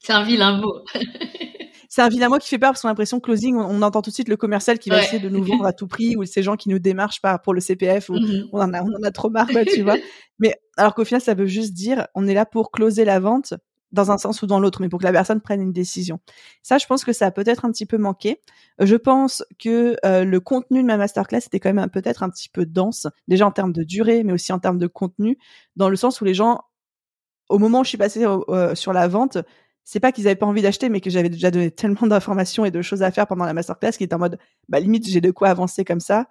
c'est un vilain mot. [laughs] c'est un vilain mot qui fait peur parce qu'on a l'impression closing, on, entend tout de suite le commercial qui va essayer de nous vendre à tout prix ou ces gens qui nous démarchent pas pour le CPF ou mhm. on, en a, on en a trop marre, tu vois. [laughs] Mais alors qu'au final, ça veut juste dire on est là pour closer la vente dans un sens ou dans l'autre, mais pour que la personne prenne une décision. Ça, je pense que ça a peut-être un petit peu manqué. Je pense que euh, le contenu de ma masterclass était quand même peut-être un petit peu dense, déjà en termes de durée, mais aussi en termes de contenu, dans le sens où les gens, au moment où je suis passée euh, sur la vente, c'est pas qu'ils avaient pas envie d'acheter, mais que j'avais déjà donné tellement d'informations et de choses à faire pendant la masterclass qui était en mode, bah limite j'ai de quoi avancer comme ça.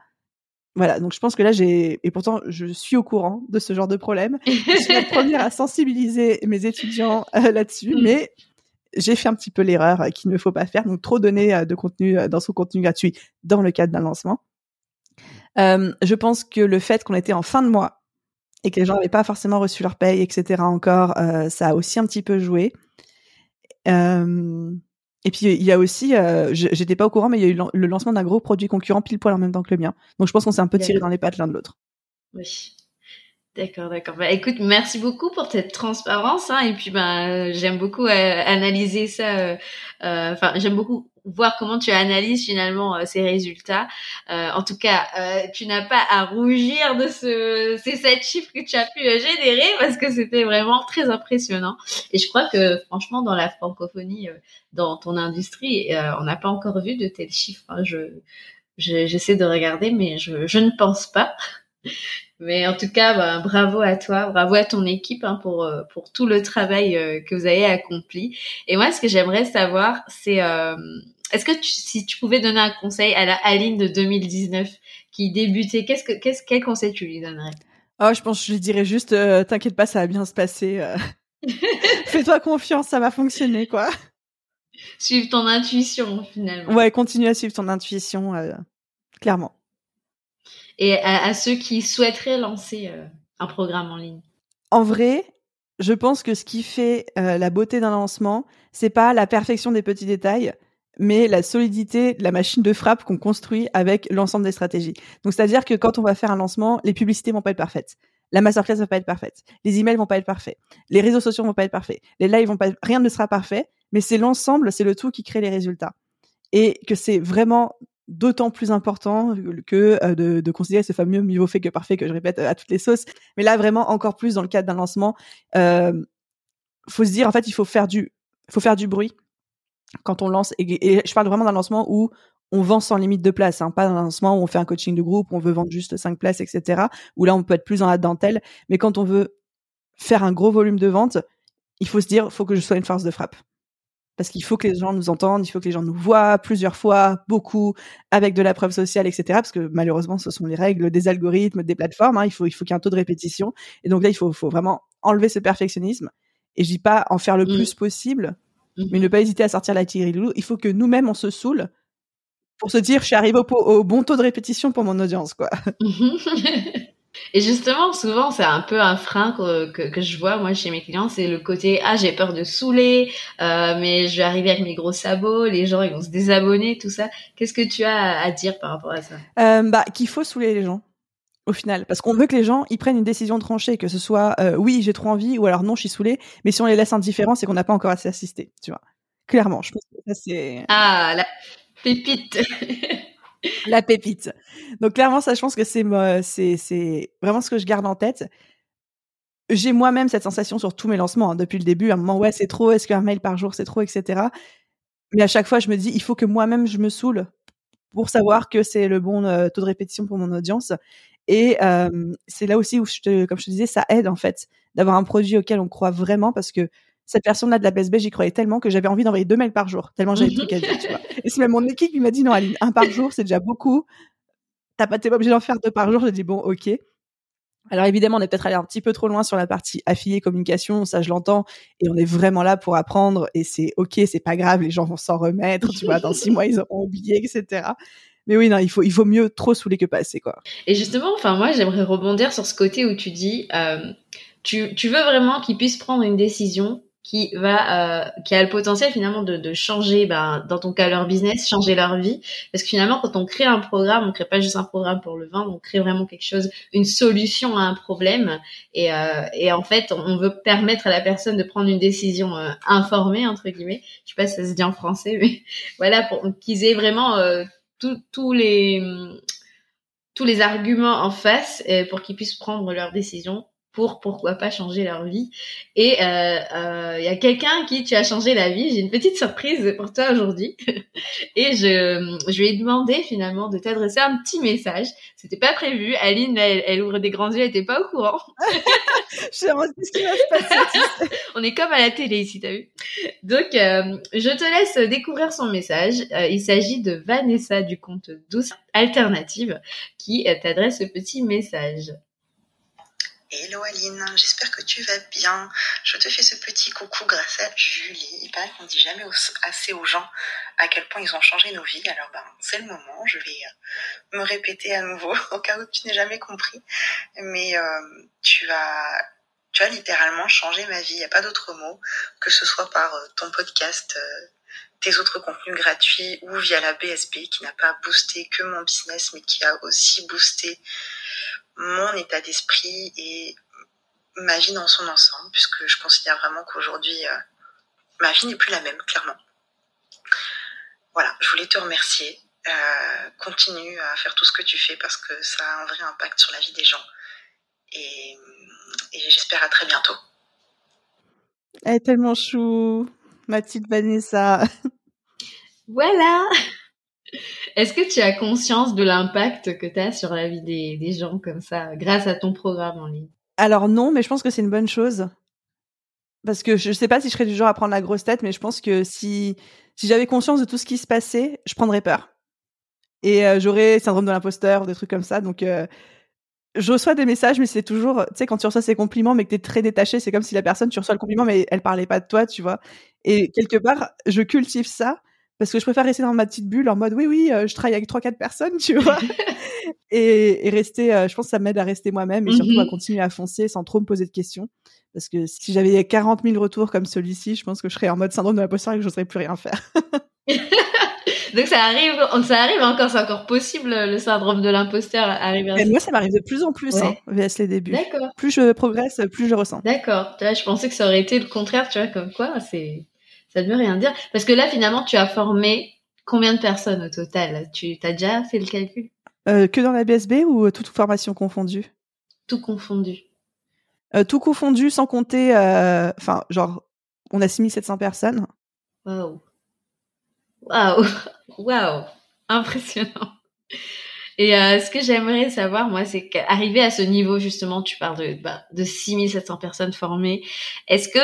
Voilà, donc je pense que là j'ai et pourtant je suis au courant de ce genre de problème. je suis la première à sensibiliser mes étudiants euh, là-dessus, mm. mais j'ai fait un petit peu l'erreur qu'il ne faut pas faire, donc trop donner euh, de contenu euh, dans son contenu gratuit dans le cadre d'un lancement. je pense que le fait qu'on était en fin de mois et que les gens n'avaient pas forcément reçu leur paye, etc. encore, ça a aussi un petit peu joué. Euh, et puis il y a aussi, euh, j'étais pas au courant, mais il y a eu le lancement d'un gros produit concurrent pile poil en même temps que le mien. Donc je pense qu'on s'est un peu tiré dans les pattes l'un de l'autre. Oui. D'accord, d'accord. Bah, écoute, merci beaucoup pour cette transparence. Hein, et puis, bah, j'aime beaucoup euh, analyser ça. Euh, euh, enfin, j'aime beaucoup voir comment tu analyses finalement ces résultats. en tout cas, tu n'as pas à rougir de ce, ces sept chiffres que tu as pu générer parce que c'était vraiment très impressionnant. Et je crois que franchement, dans la francophonie, dans ton industrie, on n'a pas encore vu de tels chiffres. Hein. Je, j'essaie de regarder, mais je, je ne pense pas. Mais en tout cas, bah, bravo à toi, bravo à ton équipe hein, pour euh, pour tout le travail euh, que vous avez accompli. Et moi, ce que j'aimerais savoir, c'est euh, est-ce que tu, si tu pouvais donner un conseil à la Aline de 2019 qui débutait, qu'est-ce que qu'est-ce quel conseil tu lui donnerais? Oh, je pense que je lui dirais juste, t'inquiète pas, ça va bien se passer. [laughs] Fais-toi confiance, ça va fonctionner, quoi. Suive ton intuition, finalement. Ouais, continue à suivre ton intuition, clairement et à, ceux qui souhaiteraient lancer euh, un programme en ligne En vrai, je pense que ce qui fait euh, la beauté d'un lancement, c'est pas la perfection des petits détails, mais la solidité de la machine de frappe qu'on construit avec l'ensemble des stratégies. Donc, c'est-à-dire que quand on va faire un lancement, les publicités vont pas être parfaites. La masterclass va pas être parfaite. Les emails vont pas être parfaits. Les réseaux sociaux vont pas être parfaits. Les lives vont pas être... rien ne sera parfait, mais c'est l'ensemble, c'est le tout qui crée les résultats. Et que c'est vraiment d'autant plus important que euh, de, de, considérer ce fameux niveau fait que parfait que je répète euh, à toutes les sauces. Mais là, vraiment, encore plus dans le cadre d'un lancement, euh, faut se dire, en fait, il faut faire du, faut faire du bruit quand on lance. Et, je parle vraiment d'un lancement où on vend sans limite de place, hein, pas d'un lancement où on fait un coaching de groupe, où on veut vendre juste cinq places, etc. Où là, on peut être plus dans la dentelle. Mais quand on veut faire un gros volume de vente, il faut se dire, faut que je sois une force de frappe parce qu'il faut que les gens nous entendent, il faut que les gens nous voient plusieurs fois, beaucoup, avec de la preuve sociale, etc. Parce que malheureusement, ce sont les règles des algorithmes, des plateformes. Hein. Il faut, il faut qu'il y ait un taux de répétition. Et donc là, il faut, faut vraiment enlever ce perfectionnisme. Et je dis pas en faire le mmh. plus possible, mmh. mais ne pas hésiter à sortir la loulou. Il faut que nous-mêmes on se saoule pour se dire, je suis arrivé au, au, bon taux de répétition pour mon audience, quoi. [laughs] Et justement, souvent, c'est un peu un frein que, que, je vois moi chez mes clients, c'est le côté ah j'ai peur de saouler, euh, mais je vais arriver avec mes gros sabots, les gens ils vont se désabonner, tout ça. Qu'est-ce que tu as à dire par rapport à ça? Euh, Bah qu'il faut saouler les gens au final, parce qu'on veut que les gens ils prennent une décision tranchée, que ce soit euh, oui j'ai trop envie ou alors non je suis saoulé, mais si on les laisse indifférents, c'est qu'on n'a pas encore assez assisté, tu vois. Clairement, je pense que ça c'est ah la pépite. [laughs] la pépite. Donc clairement, ça, je pense que c'est c'est c'est vraiment ce que je garde en tête. J'ai moi-même cette sensation sur tous mes lancements hein, depuis le début. À un moment, ouais, c'est trop. Est-ce qu'un mail par jour, c'est trop, etc. Mais à chaque fois, je me dis, il faut que moi-même je me saoule pour savoir que c'est le bon euh, taux de répétition pour mon audience. Et euh, c'est là aussi où, je te, comme je te disais, ça aide en fait d'avoir un produit auquel on croit vraiment parce que cette personne-là de la BSB, j'y croyais tellement que j'avais envie d'envoyer deux mails par jour, tellement j'avais de trucs à dire, tu vois. Et c'est même mon équipe qui m'a dit, non, Aline, un par jour, c'est déjà beaucoup. T'as pas, t'es pas obligé d'en faire deux par jour. J'ai dit, bon, ok. Alors évidemment, on est peut-être allé un petit peu trop loin sur la partie affiliée communication, ça je l'entends, et on est vraiment là pour apprendre, et c'est ok, c'est pas grave, les gens vont s'en remettre, tu vois, dans six mois ils auront oublié, etc. Mais oui, non, il faut, il faut mieux trop saouler que passer, quoi. Et justement, enfin moi, j'aimerais rebondir sur ce côté où tu dis, euh, tu, tu veux vraiment qu'ils puissent prendre une décision qui va euh, qui a le potentiel finalement de, de changer ben, dans ton cas leur business changer leur vie. Parce que finalement quand on crée un programme on crée pas juste un programme pour le vendre on crée vraiment quelque chose une solution à un problème. Et, euh, et en fait on veut permettre à la personne de prendre une décision euh, informée entre guillemets. Je sais pas si ça se dit en français mais [laughs] voilà pour qu'ils aient vraiment euh, tous les tous les arguments en face pour qu'ils puissent prendre leur décision pour pourquoi pas changer leur vie. Et il euh, euh, y a quelqu'un qui tu as changé la vie. J'ai une petite surprise pour toi aujourd'hui. [laughs] et je, je lui ai demandé finalement de t'adresser un petit message. C'était pas prévu. Aline, elle, ouvre des grands yeux, elle était pas au courant. [laughs] je sais ce qui va se passer. [laughs] On est comme à la télé ici, t'as vu Donc, euh, je te laisse découvrir son message. Il s'agit de Vanessa du compte Douce Alternative qui t'adresse ce petit message. Hello Aline, j'espère que tu vas bien. Je te fais ce petit coucou grâce à Julie. Il paraît qu'on dit jamais assez aux gens à quel point ils ont changé nos vies. Alors ben c'est le moment, je vais euh, me répéter à nouveau [laughs] au cas où tu n'es jamais compris. Mais euh, tu as tu as littéralement changé ma vie. Il n'y a pas d'autre mot que ce soit par euh, ton podcast, tes autres contenus gratuits ou via la BSB qui n'a pas boosté que mon business mais qui a aussi boosté mon état d'esprit et ma vie dans son ensemble, puisque je considère vraiment qu'aujourd'hui, euh, ma vie n'est plus la même, clairement. Voilà, je voulais te remercier. Euh, continue à faire tout ce que tu fais parce que ça a un vrai impact sur la vie des gens. Et, et j'espère à très bientôt. Elle est tellement chou, ma petite Vanessa. Voilà est-ce que tu as conscience de l'impact que tu as sur la vie des, gens comme ça, grâce à ton programme en ligne? Alors non, mais je pense que c'est une bonne chose. Parce que je ne sais pas si je serais du genre à prendre la grosse tête, mais je pense que si, si j'avais conscience de tout ce qui se passait, je prendrais peur. Et euh, j'aurais syndrome de l'imposteur, des trucs comme ça. Donc, euh, je reçois des messages, mais c'est toujours, tu sais, quand tu reçois ces compliments, mais que tu es très détaché, c'est comme si la personne, tu reçois le compliment, mais elle parlait pas de toi, tu vois. Et quelque part, je cultive ça parce que je préfère rester dans ma petite bulle en mode oui oui euh, je travaille avec trois quatre personnes tu vois [laughs] et, et, rester euh, je pense que ça m'aide à rester moi-même et surtout à mmh continuer à foncer sans trop me poser de questions parce que si j'avais 40 000 retours comme celui-ci je pense que je serais en mode syndrome de la posture et que j'oserais plus rien faire [laughs] [laughs] Donc ça arrive, ça arrive encore, c'est encore possible le syndrome de l'imposteur arrive. Mais moi, ça m'arrive de plus en plus, hein, VS les débuts. D'accord. Plus je progresse, plus je ressens. D'accord. Je pensais que ça aurait été le contraire, tu vois, comme quoi, c'est, ça ne veut rien dire. Parce que là, finalement, tu as formé combien de personnes au total? Tu as déjà fait le calcul? Euh, Que dans la BSB ou euh, toute formation confondue Tout confondu. Euh, tout confondu, sans compter, enfin, genre, on a 6700 personnes. Waouh. Waouh, [laughs] waouh, impressionnant. Et euh, ce que j'aimerais savoir, moi, c'est qu'arriver à ce niveau, justement, tu parles de, bah, de 6700 personnes formées. Est-ce que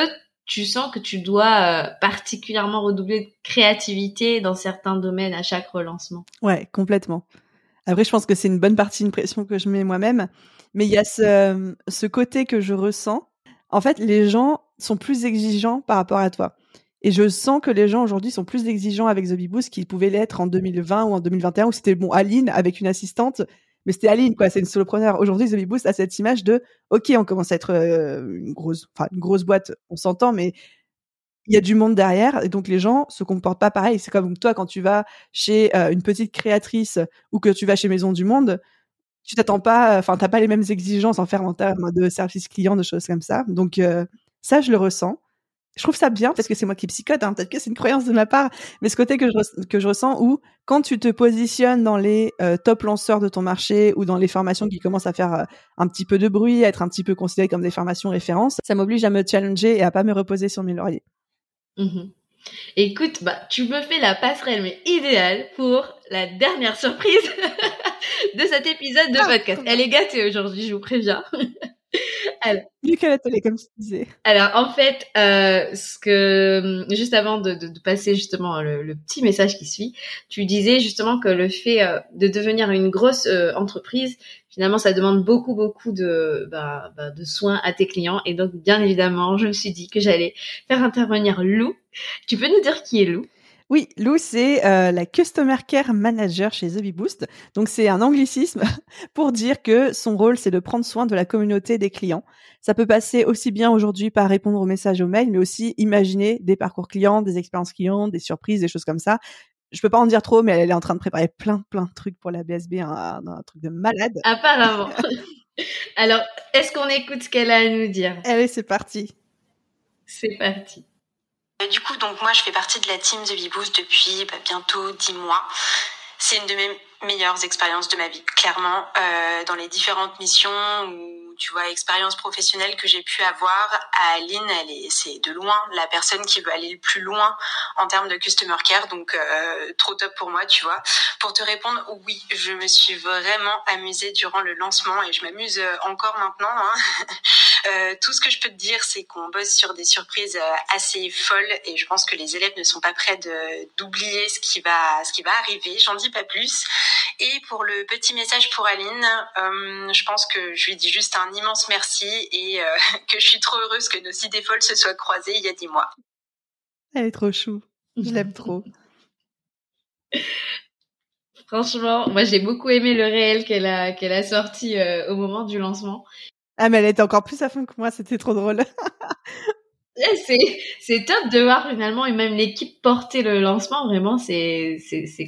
tu sens que tu dois euh, particulièrement redoubler de créativité dans certains domaines à chaque relancement Ouais, complètement. Après, je pense que c'est une bonne partie, une pression que je mets moi-même. Mais il y a ce, ce côté que je ressens. En fait, les gens sont plus exigeants par rapport à toi. Et je sens que les gens aujourd'hui sont plus exigeants avec The Big Boost qu'ils pouvaient l'être en 2020 ou en 2021 où c'était bon Aline avec une assistante, mais c'était Aline quoi, c'est une solopreneur. Aujourd'hui The a cette image de OK, on commence à être euh, une grosse enfin une grosse boîte, on s'entend mais il y a du monde derrière et donc les gens se comportent pas pareil, c'est comme toi quand tu vas chez euh, une petite créatrice ou que tu vas chez Maison du Monde, tu t'attends pas enfin t'as pas les mêmes exigences en faire en termes de service client, de choses comme ça. Donc euh, ça je le ressens je trouve ça bien parce que c'est moi qui psychote, hein, peut-être que c'est une croyance de ma part, mais ce côté que je, que je ressens où quand tu te positionnes dans les euh, top lanceurs de ton marché ou dans les formations qui commencent à faire euh, un petit peu de bruit, à être un petit peu considérées comme des formations références, ça m'oblige à me challenger et à pas me reposer sur mes lauriers. Mmh Écoute, bah, tu me fais la passerelle mais idéale pour la dernière surprise [laughs] de cet épisode de ah, podcast. Elle est gâtée aujourd'hui, je vous préviens. [laughs] Alors, qu'à la télé, comme je disais. Alors, en fait, euh, ce que juste avant de, de, de passer justement le, le, petit message qui suit, tu disais justement que le fait euh, de devenir une grosse euh, entreprise, finalement, ça demande beaucoup, beaucoup de, bah, bah, de soins à tes clients. Et donc, bien évidemment, je me suis dit que j'allais faire intervenir Lou. Tu peux nous dire qui est Lou? Oui, Lou, c'est euh, la Customer Care Manager chez The Boost. Donc, c'est un anglicisme [laughs] pour dire que son rôle, c'est de prendre soin de la communauté des clients. Ça peut passer aussi bien aujourd'hui par répondre aux messages aux mails, mais aussi imaginer des parcours clients, des expériences clients, des surprises, des choses comme ça. Je peux pas en dire trop, mais elle est en train de préparer plein, plein de trucs pour la BSB, un, un truc de malade. Apparemment. [laughs] Alors, est-ce qu'on écoute ce qu'elle a à nous dire? Allez, c'est parti. C'est parti. Euh, du coup, donc moi, je fais partie de la team The Beboost depuis bah, bientôt dix mois. C'est une de mes meilleures expériences de ma vie, clairement, euh, dans les différentes missions où tu vois, expérience professionnelle que j'ai pu avoir, Aline, elle est, c'est de loin la personne qui veut aller le plus loin en termes de customer care, donc euh, trop top pour moi, tu vois. Pour te répondre, oui, je me suis vraiment amusée durant le lancement et je m'amuse encore maintenant. Hein. [laughs] euh, tout ce que je peux te dire, c'est qu'on bosse sur des surprises euh, assez folles et je pense que les élèves ne sont pas prêts d'oublier ce qui va, ce qui va arriver. J'en dis pas plus. Et pour le petit message pour Aline, euh, je pense que je lui dis juste un immense merci et euh, [laughs] que je suis trop heureuse que nos idées folles se soient croisées il y a dix mois. Elle est trop chou. Je l'aime trop. [laughs] Franchement, moi j'ai beaucoup aimé le réel qu'elle a qu'elle a sorti euh, au moment du lancement. Ah mais elle était encore plus à fond que moi, c'était trop drôle. [laughs] c'est c'est top de voir finalement et même l'équipe porter le lancement vraiment c'est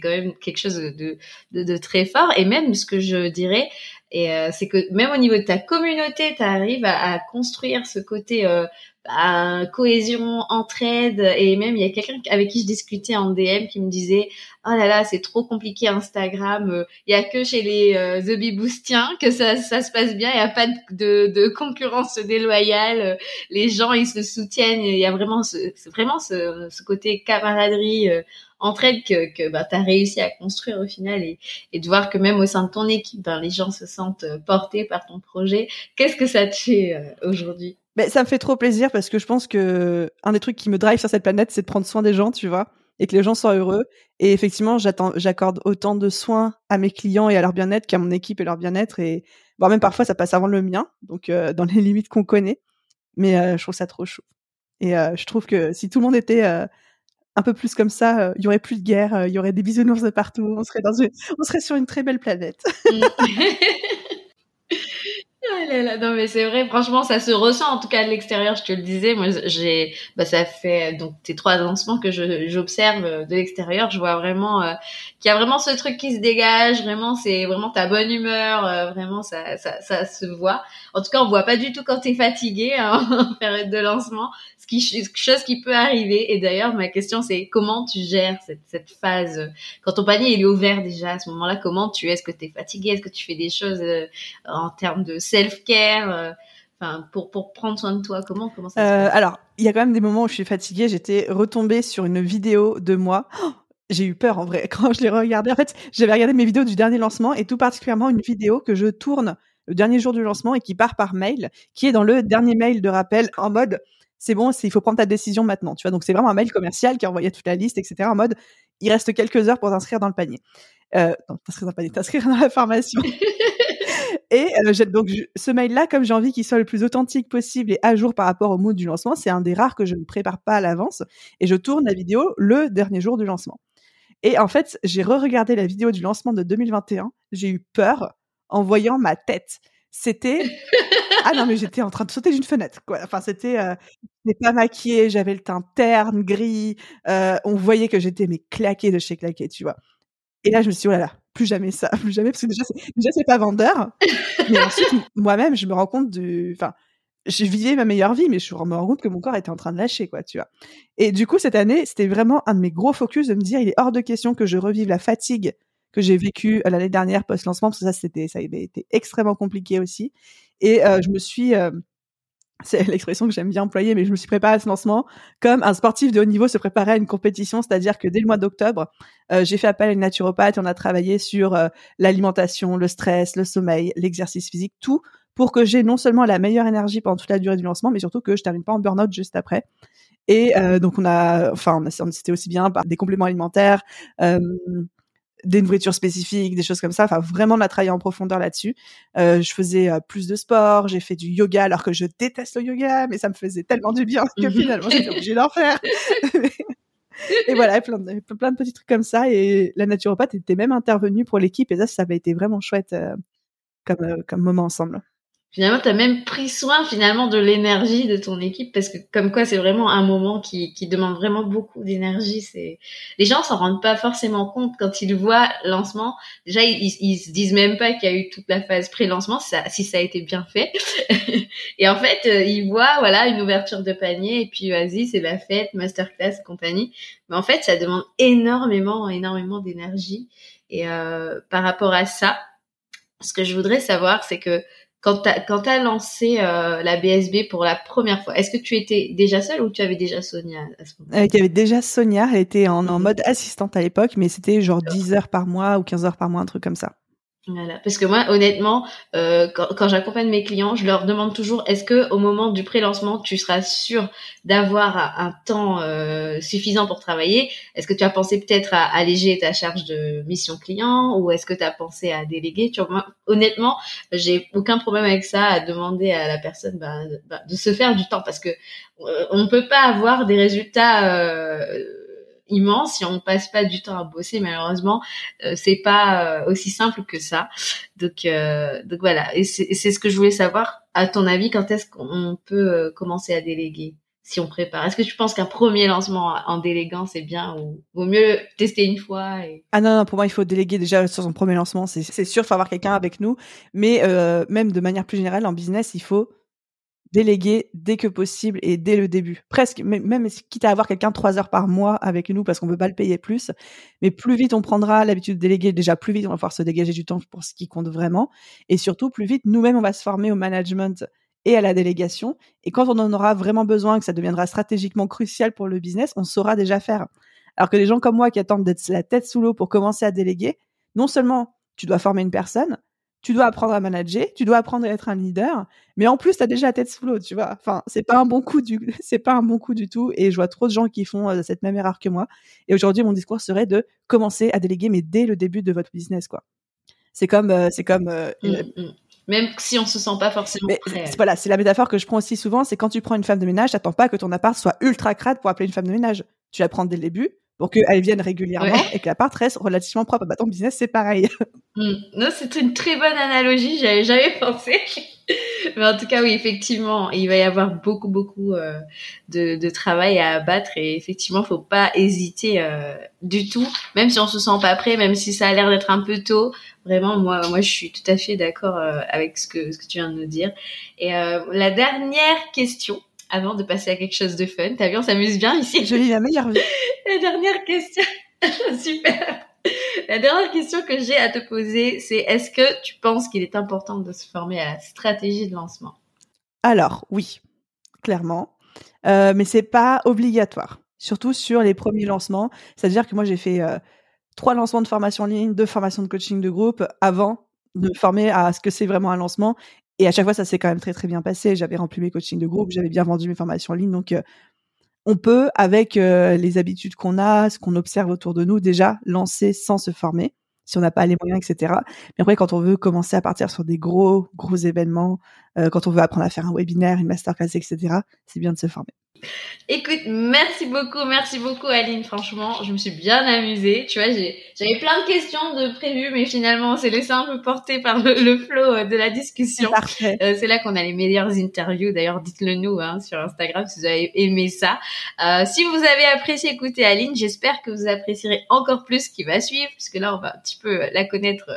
quand même quelque chose de, très fort et même ce que je dirais euh, c'est que même au niveau de ta communauté tu arrives à, à, construire ce côté euh, bah, cohésion entraide. Et même il y a quelqu'un avec qui je discutais en DM qui me disait oh là là c'est trop compliqué Instagram. Euh, il y a que chez les euh, The Beboostiens que ça ça se passe bien. Il y a pas de, de, concurrence déloyale. Les gens ils se soutiennent. Il y a vraiment ce vraiment ce, ce côté camaraderie euh, entraide que, que bah, tu as réussi à construire au final. Et, et de voir que même au sein de ton équipe, ben, les gens se sentent portés par ton projet. Qu'est-ce que ça te fait euh, aujourd'hui? Ben, ça me fait trop plaisir parce que je pense que un des trucs qui me drive sur cette planète, c'est de prendre soin des gens, tu vois, et que les gens soient heureux. Et effectivement, j'accorde autant de soins à mes clients et à leur bien-être qu'à mon équipe et leur bien-être. Et voire même parfois, ça passe avant le mien, donc euh, dans les [laughs] limites qu'on connaît. Mais euh, je trouve ça trop chaud. Et je trouve que si tout le monde était un peu plus comme ça, il y aurait plus de guerre, il y aurait des bisounours de partout, on serait dans une, on serait sur une très belle planète. [laughs] Ah non mais c'est vrai, franchement ça se ressent en tout cas à l'extérieur, je te le disais, moi j'ai, bah ça fait donc tes trois lancements que je j'observe de l'extérieur, je vois vraiment euh, qu'il y a vraiment ce truc qui se dégage, vraiment c'est vraiment ta bonne humeur, euh, vraiment ça, ça ça se voit. En tout cas on voit pas du tout quand t'es fatigué hein, [laughs] en période de lancement, ce qui chose qui peut arriver. Et d'ailleurs ma question c'est comment tu gères cette cette phase? Quand ton panier est ouvert déjà à ce moment-là, comment tu est-ce que t'es fatigué, est-ce que tu fais des choses euh, en termes de self-care euh, Enfin, pour, pour prendre soin de toi, comment, comment ça se Euh, alors, il y a quand même des moments où je suis fatiguée. J'étais retombée sur une vidéo de moi. Oh, j'ai eu peur en vrai [laughs] quand je l'ai regardée. En fait, j'avais regardé mes vidéos du dernier lancement et tout particulièrement une vidéo que je tourne le dernier jour du lancement et qui part par mail, qui est dans le dernier mail de rappel en mode c'est bon, il faut prendre ta décision maintenant. Tu vois, donc c'est vraiment un mail commercial qui envoyait toute la liste, etc. En mode il reste quelques heures pour t'inscrire dans le panier. Euh, non, t'inscrire dans le panier, t'inscrire dans la formation. [laughs] Et euh, donc je- ce mail-là, comme j'ai envie qu'il soit le plus authentique possible et à jour par rapport au mood du lancement, c'est un des rares que je ne prépare pas à l'avance et je tourne la vidéo le dernier jour du lancement. Et en fait, j'ai re-regardé la vidéo du lancement de 2021. J'ai eu peur en voyant ma tête. C'était [laughs] ah non mais j'étais en train de sauter d'une fenêtre quoi. Enfin c'était euh, pas maquillée, j'avais le teint terne, gris. euh, on voyait que j'étais mais claquée de chez claquée, tu vois. Et là je me suis dit oh là là, plus jamais ça, plus jamais parce que déjà c'est déjà c'est pas vendeur. Mais ensuite moi-même je me rends compte du enfin je vivais ma meilleure vie mais je me rends compte que mon corps était en train de lâcher quoi, tu vois. Et du coup cette année, c'était vraiment un de mes gros focus de me dire il est hors de question que je revive la fatigue que j'ai vécue euh, l'année dernière post-lancement parce que ça c'était ça avait été extrêmement compliqué aussi. Et euh, je me suis euh, c'est l'expression que j'aime bien employer, mais je me suis préparée à ce lancement comme un sportif de haut niveau se préparait à une compétition, c'est-à-dire que dès le mois d'octobre, euh, j'ai fait appel à une naturopathe et on a travaillé sur euh, l'alimentation, le stress, le sommeil, l'exercice physique, tout pour que j'ai non seulement la meilleure énergie pendant toute la durée du lancement, mais surtout que je termine pas en burn-out juste après. Et euh, donc on a, enfin, on a- c'était aussi bien par des compléments alimentaires, des nourritures spécifiques, des choses comme ça. Enfin, vraiment, on a travaillé en profondeur là-dessus. Euh, je faisais euh, plus de sport, j'ai fait du yoga alors que je déteste le yoga, mais ça me faisait tellement du bien que [laughs] finalement j'étais obligée d'en faire. [laughs] et voilà, plein de, plein de petits trucs comme ça. Et la naturopathe était même intervenue pour l'équipe et ça, ça avait été vraiment chouette euh, comme, euh, comme moment ensemble. Finalement, tu as même pris soin finalement de l'énergie de ton équipe parce que comme quoi c'est vraiment un moment qui, qui demande vraiment beaucoup d'énergie. C'est les gens s'en rendent pas forcément compte quand ils voient lancement. Déjà, ils, ils, se disent même pas qu'il y a eu toute la phase pré-lancement, ça, si ça a été bien fait. [laughs] et en fait, euh, ils voient voilà une ouverture de panier et puis vas-y c'est la fête, masterclass, compagnie. Mais en fait, ça demande énormément, énormément d'énergie. Et euh, par rapport à ça, ce que je voudrais savoir, c'est que quand tu as, quand as lancé euh, la BSB pour la première fois, est-ce que tu étais déjà seule ou tu avais déjà Sonia à ce moment Euh, Il y avait déjà Sonia, elle était en, en mode assistante à l'époque, mais c'était genre 10 heures par mois ou 15 heures par mois, un truc comme ça. Voilà, parce que moi, honnêtement, euh, quand, quand j'accompagne mes clients, je leur demande toujours est-ce que au moment du pré-lancement, tu seras sûr d'avoir un temps euh, suffisant pour travailler? Est-ce que tu as pensé peut-être à alléger ta charge de mission client ou est-ce que tu as pensé à déléguer? Tu vois, Honnêtement, j'ai aucun problème avec ça à demander à la personne bah, de, bah, de se faire du temps parce que euh, on peut pas avoir des résultats immenses si on passe pas du temps à bosser malheureusement euh, c'est pas euh, aussi simple que ça donc euh, donc voilà et c'est ce que je voulais savoir à ton avis quand est-ce qu'on peut euh, commencer à déléguer si on prépare? Est-ce que tu penses qu'un premier lancement en déléguant c'est bien ou vaut mieux tester une fois. Ah non, non, pour moi, il faut déléguer déjà sur son premier lancement. C'est sûr, il faut avoir quelqu'un avec nous. Mais même de manière plus générale, en business, il faut déléguer dès que possible et dès le début. Presque, même, quitte à avoir quelqu'un trois heures par mois avec nous parce qu'on veut pas le payer plus. Mais plus vite on prendra l'habitude de déléguer, déjà plus vite on va pouvoir se dégager du temps pour ce qui compte vraiment. Et surtout, plus vite, nous-mêmes, on va se former au management et à la délégation. Et quand on en aura vraiment besoin, que ça deviendra stratégiquement crucial pour le business, on saura déjà faire. Alors que les gens comme moi qui attendent d'être la tête sous l'eau pour commencer à déléguer, non seulement tu dois former une personne, tu dois apprendre à manager, tu dois apprendre à être un leader, mais en plus tu as déjà la tête sous l'eau, tu vois. Enfin, c'est pas un bon coup du [laughs] c'est pas un bon coup du tout et je vois trop de gens qui font euh, cette même erreur que moi. Et aujourd'hui, mon discours serait de commencer à déléguer mais dès le début de votre business quoi. C'est comme euh, c'est comme euh, Mm, mm. même si on se sent pas forcément mais prêt voilà, c'est la métaphore que je prends aussi souvent, c'est quand tu prends une femme de ménage, t'attends pas que ton appart soit ultra crade pour appeler une femme de ménage. Tu la prends dès le début pour qu'elle vienne régulièrement Ouais. et que l'appart reste relativement propre. Bah, ton business, c'est pareil. [laughs] Mm. non c'est une très bonne analogie j'avais jamais [laughs] pensé Mais en tout cas, oui, effectivement, il va y avoir beaucoup, beaucoup euh, de, de, travail à abattre et effectivement, faut pas hésiter euh, du tout, même si on se sent pas prêt, même si ça a l'air d'être un peu tôt. Vraiment, moi, moi, je suis tout à fait d'accord euh, avec ce que ce que tu viens de nous dire. Et la dernière question, avant de passer à quelque chose de fun, t'as vu, on s'amuse bien ici. Je lis la meilleure vie. [laughs] la dernière question, [laughs] super. La dernière question que j'ai à te poser, c'est est-ce que tu penses qu'il est important de se former à la stratégie de lancement? Alors, oui, clairement. Euh, mais c'est pas obligatoire, surtout sur les premiers lancements. C'est-à-dire que moi, j'ai fait euh, trois lancements de formation en ligne, deux formations de coaching de groupe avant de me former à ce que c'est vraiment un lancement. Et à chaque fois, ça s'est quand même très très bien passé. J'avais rempli mes coachings de groupe, j'avais bien vendu mes formations en ligne. Donc, euh, on peut, avec euh, les habitudes qu'on a, ce qu'on observe autour de nous, déjà lancer sans se former, si on n'a pas les moyens, etc. Mais après, quand on veut commencer à partir sur des gros, gros événements, euh, quand on veut apprendre à faire un webinaire, une masterclass, etc., c'est bien de se former. Écoute, merci beaucoup, merci beaucoup Aline. Franchement, je me suis bien amusée. Tu vois, j'avais plein de questions de prévues, mais finalement, on s'est laissé un peu porter par le, le flow euh, de la discussion. [laughs] Parfait. Euh, c'est là qu'on a les meilleures interviews. D'ailleurs, dites-le nous hein, sur Instagram si vous avez aimé ça. Euh, si vous avez apprécié écouter Aline, j'espère que vous apprécierez encore plus ce qui va suivre, puisque là, on va un petit peu la connaître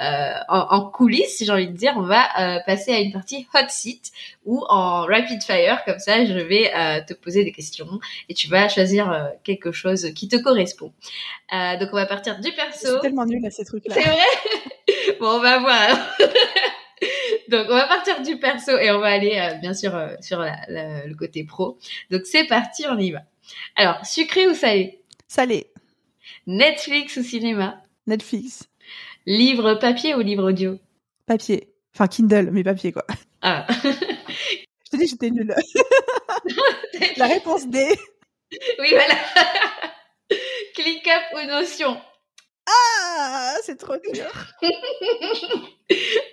euh, en, en, coulisses, si j'ai envie de dire. On va passer à une partie hot seat ou en rapid fire, comme ça, je vais te poser des questions et tu vas choisir euh, quelque chose qui te correspond. Euh, donc on va partir du perso. C'est tellement nul à ces trucs-là. C'est vrai? [laughs] Bon, on va voir. [laughs] donc on va partir du perso et on va aller euh, bien sûr sur le côté pro. Donc c'est parti, on y va. Alors, sucré ou salé? Salé. Netflix ou cinéma? Netflix. Livre papier ou livre audio? Papier. Enfin Kindle, mais papier quoi. Ah. [laughs] Je te dis, j'étais nulle. [laughs] La réponse D. Oui, voilà. [laughs] ClickUp ou Notion Ah, c'est trop dur. [laughs]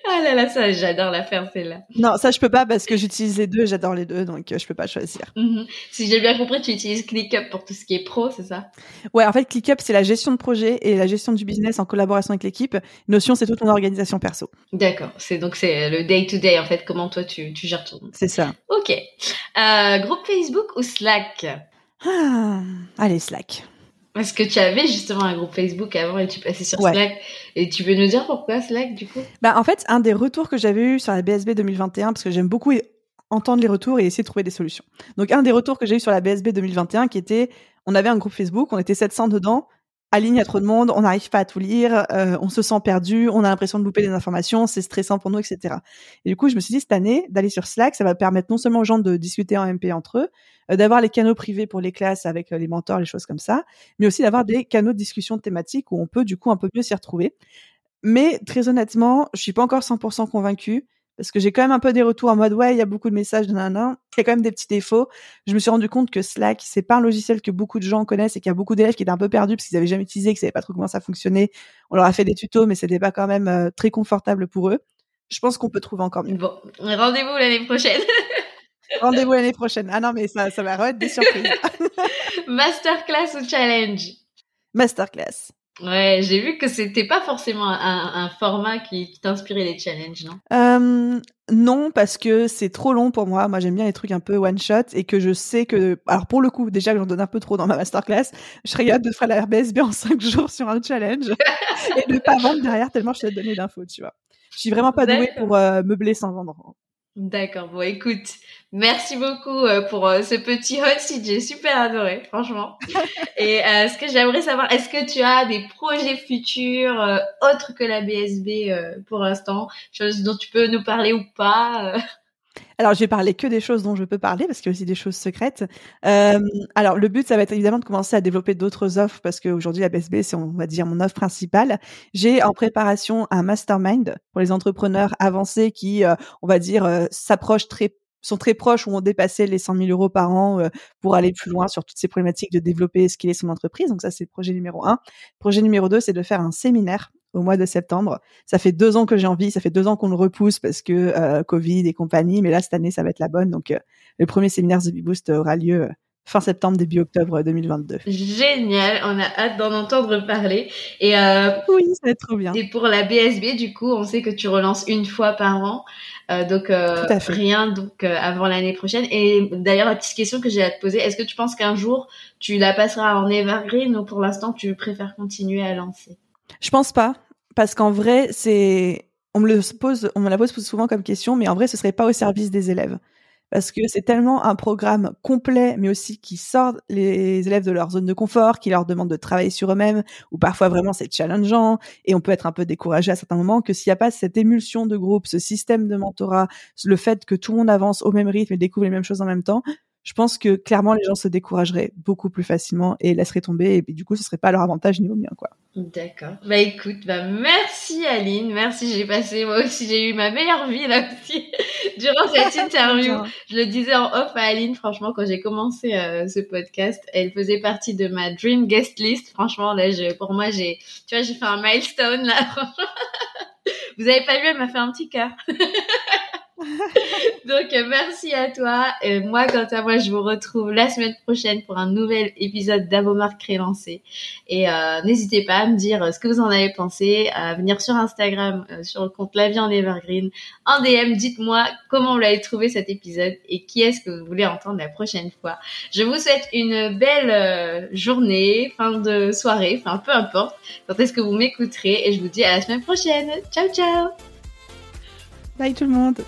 ah là là, ça, j'adore la faire celle-là. Non, ça je peux pas parce que j'utilise les deux, j'adore les deux, donc euh, je peux pas choisir. Mhm. Si j'ai bien compris, tu utilises ClickUp pour tout ce qui est pro, c'est ça? Ouais, en fait, ClickUp c'est la gestion de projet et la gestion du business en collaboration avec l'équipe. Notion, c'est toute ton organisation perso. D'accord, c'est donc c'est le day to day en fait. Comment toi tu, tu gères ton. C'est ça. Ok. Euh, groupe Facebook ou Slack? Ah, Allez, Slack. Parce que tu avais justement un groupe Facebook avant et tu passais sur Slack. Et tu veux nous dire pourquoi Slack du coup? Bah en fait, un des retours que j'avais eu sur la BSB 2021, parce que j'aime beaucoup entendre les retours et essayer de trouver des solutions. Donc un des retours que j'ai eu sur la BSB 2021 qui était, on avait un groupe Facebook, on était 700 dedans, Aline, il y a trop de monde, on n'arrive pas à tout lire, euh, on se sent perdu, on a l'impression de louper des informations, c'est stressant pour nous, etc. Et du coup, je me suis dit cette année d'aller sur Slack, ça va permettre non seulement aux gens de discuter en MP entre eux, euh, d'avoir les canaux privés pour les classes avec euh, les mentors, les choses comme ça, mais aussi d'avoir des canaux de discussion thématiques où on peut du coup un peu mieux s'y retrouver. Mais très honnêtement, je suis pas encore 100% convaincue parce que j'ai quand même un peu des retours en mode ouais, il y a beaucoup de messages, nanana. Il y a quand même des petits défauts. Je me suis rendu compte que Slack, c'est pas un logiciel que beaucoup de gens connaissent et qu'il y a beaucoup d'élèves qui étaient un peu perdus parce qu'ils avaient jamais utilisé, qu'ils savaient pas trop comment ça fonctionnait. On leur a fait des tutos, mais c'était pas quand même euh, très confortable pour eux. Je pense qu'on peut trouver encore mieux. Bon, rendez-vous l'année prochaine. [laughs] rendez-vous l'année prochaine. Ah non, mais ça, ça va être des surprises. [laughs] Masterclass ou challenge? Masterclass. Ouais, j'ai vu que c'était pas forcément un, un format qui, qui t'inspirait les challenges, non? Euh, Non, parce que c'est trop long pour moi. Moi, j'aime bien les trucs un peu one shot et que je sais que, alors pour le coup, déjà que j'en donne un peu trop dans ma masterclass, je serais capable de faire la RBSB en cinq [laughs] jours sur un challenge et de pas vendre derrière tellement je t'ai donné d'infos, tu vois. Je suis vraiment pas douée pour euh, meubler sans vendre. D'accord. Bon, écoute, merci beaucoup euh, pour euh, ce petit hot seat. J'ai super adoré, franchement. [laughs] Et euh, ce que j'aimerais savoir, est-ce que tu as des projets futurs autres que la BSB pour l'instant, choses dont tu peux nous parler ou pas alors, je vais parler que des choses dont je peux parler parce qu'il y a aussi des choses secrètes. Euh, alors, le but, ça va être évidemment de commencer à développer d'autres offres parce qu'aujourd'hui, la BSB, c'est, on va dire, mon offre principale. J'ai en préparation un mastermind pour les entrepreneurs avancés qui, euh, on va dire, euh, s'approchent très sont très proches ou ont dépassé les 100 000 euros par an pour aller plus loin sur toutes ces problématiques de développer ce qu'il est son entreprise. Donc ça, c'est le projet numéro un. Projet numéro deux, c'est de faire un séminaire au mois de septembre. Ça fait deux ans que j'ai envie, ça fait deux ans qu'on le repousse parce que euh, Covid et compagnie, mais là cette année ça va être la bonne. Donc euh, le premier séminaire The Boost aura lieu euh, fin septembre, début octobre 2022. Génial, on a hâte d'en entendre parler. Et euh, oui, ça va être trop bien. Et pour la BSB, du coup, on sait que tu relances une fois par an. Euh, donc euh, rien donc avant l'année prochaine. Et d'ailleurs la petite question que j'ai à te poser, est-ce que tu penses qu'un jour tu la passeras en evergreen ou pour l'instant tu préfères continuer à lancer? Je pense pas parce qu'en vrai c'est on me le pose on me la pose souvent comme question mais en vrai ce serait pas au service des élèves. Parce que c'est tellement un programme complet, mais aussi qui sort les élèves de leur zone de confort, qui leur demande de travailler sur eux-mêmes, ou parfois vraiment c'est challengeant, et on peut être un peu découragé à certains moments, que s'il n'y a pas cette émulsion de groupe, ce système de mentorat, le fait que tout le monde avance au même rythme et découvre les mêmes choses en même temps, je pense que clairement les gens se décourageraient beaucoup plus facilement et laisseraient tomber et, du coup ce serait pas leur avantage ni au mien quoi. D'accord. Bah écoute, bah merci Aline, merci, j'ai passé moi aussi j'ai eu ma meilleure vie là aussi [laughs] durant cette [laughs] interview. je le disais en off à Aline, franchement quand j'ai commencé euh, ce podcast, elle faisait partie de ma dream guest list. Franchement là, je, pour moi j'ai, tu vois, j'ai fait un milestone là. [laughs] Vous avez pas vu, elle m'a fait un petit cœur. [laughs] Donc euh, merci à toi. Et moi, quant à moi, je vous retrouve la semaine prochaine pour un nouvel épisode d'Avomark Crélancé. Et euh, n'hésitez pas à me dire euh, ce que vous en avez pensé, à venir sur Instagram, sur le compte La Vie en Evergreen, en DM. Dites-moi comment vous l'avez trouvé cet épisode et qui est-ce que vous voulez entendre la prochaine fois. Je vous souhaite une belle journée, fin de soirée, enfin peu importe quand est-ce que vous m'écouterez. Et je vous dis à la semaine prochaine. Ciao ciao. Bye tout le monde.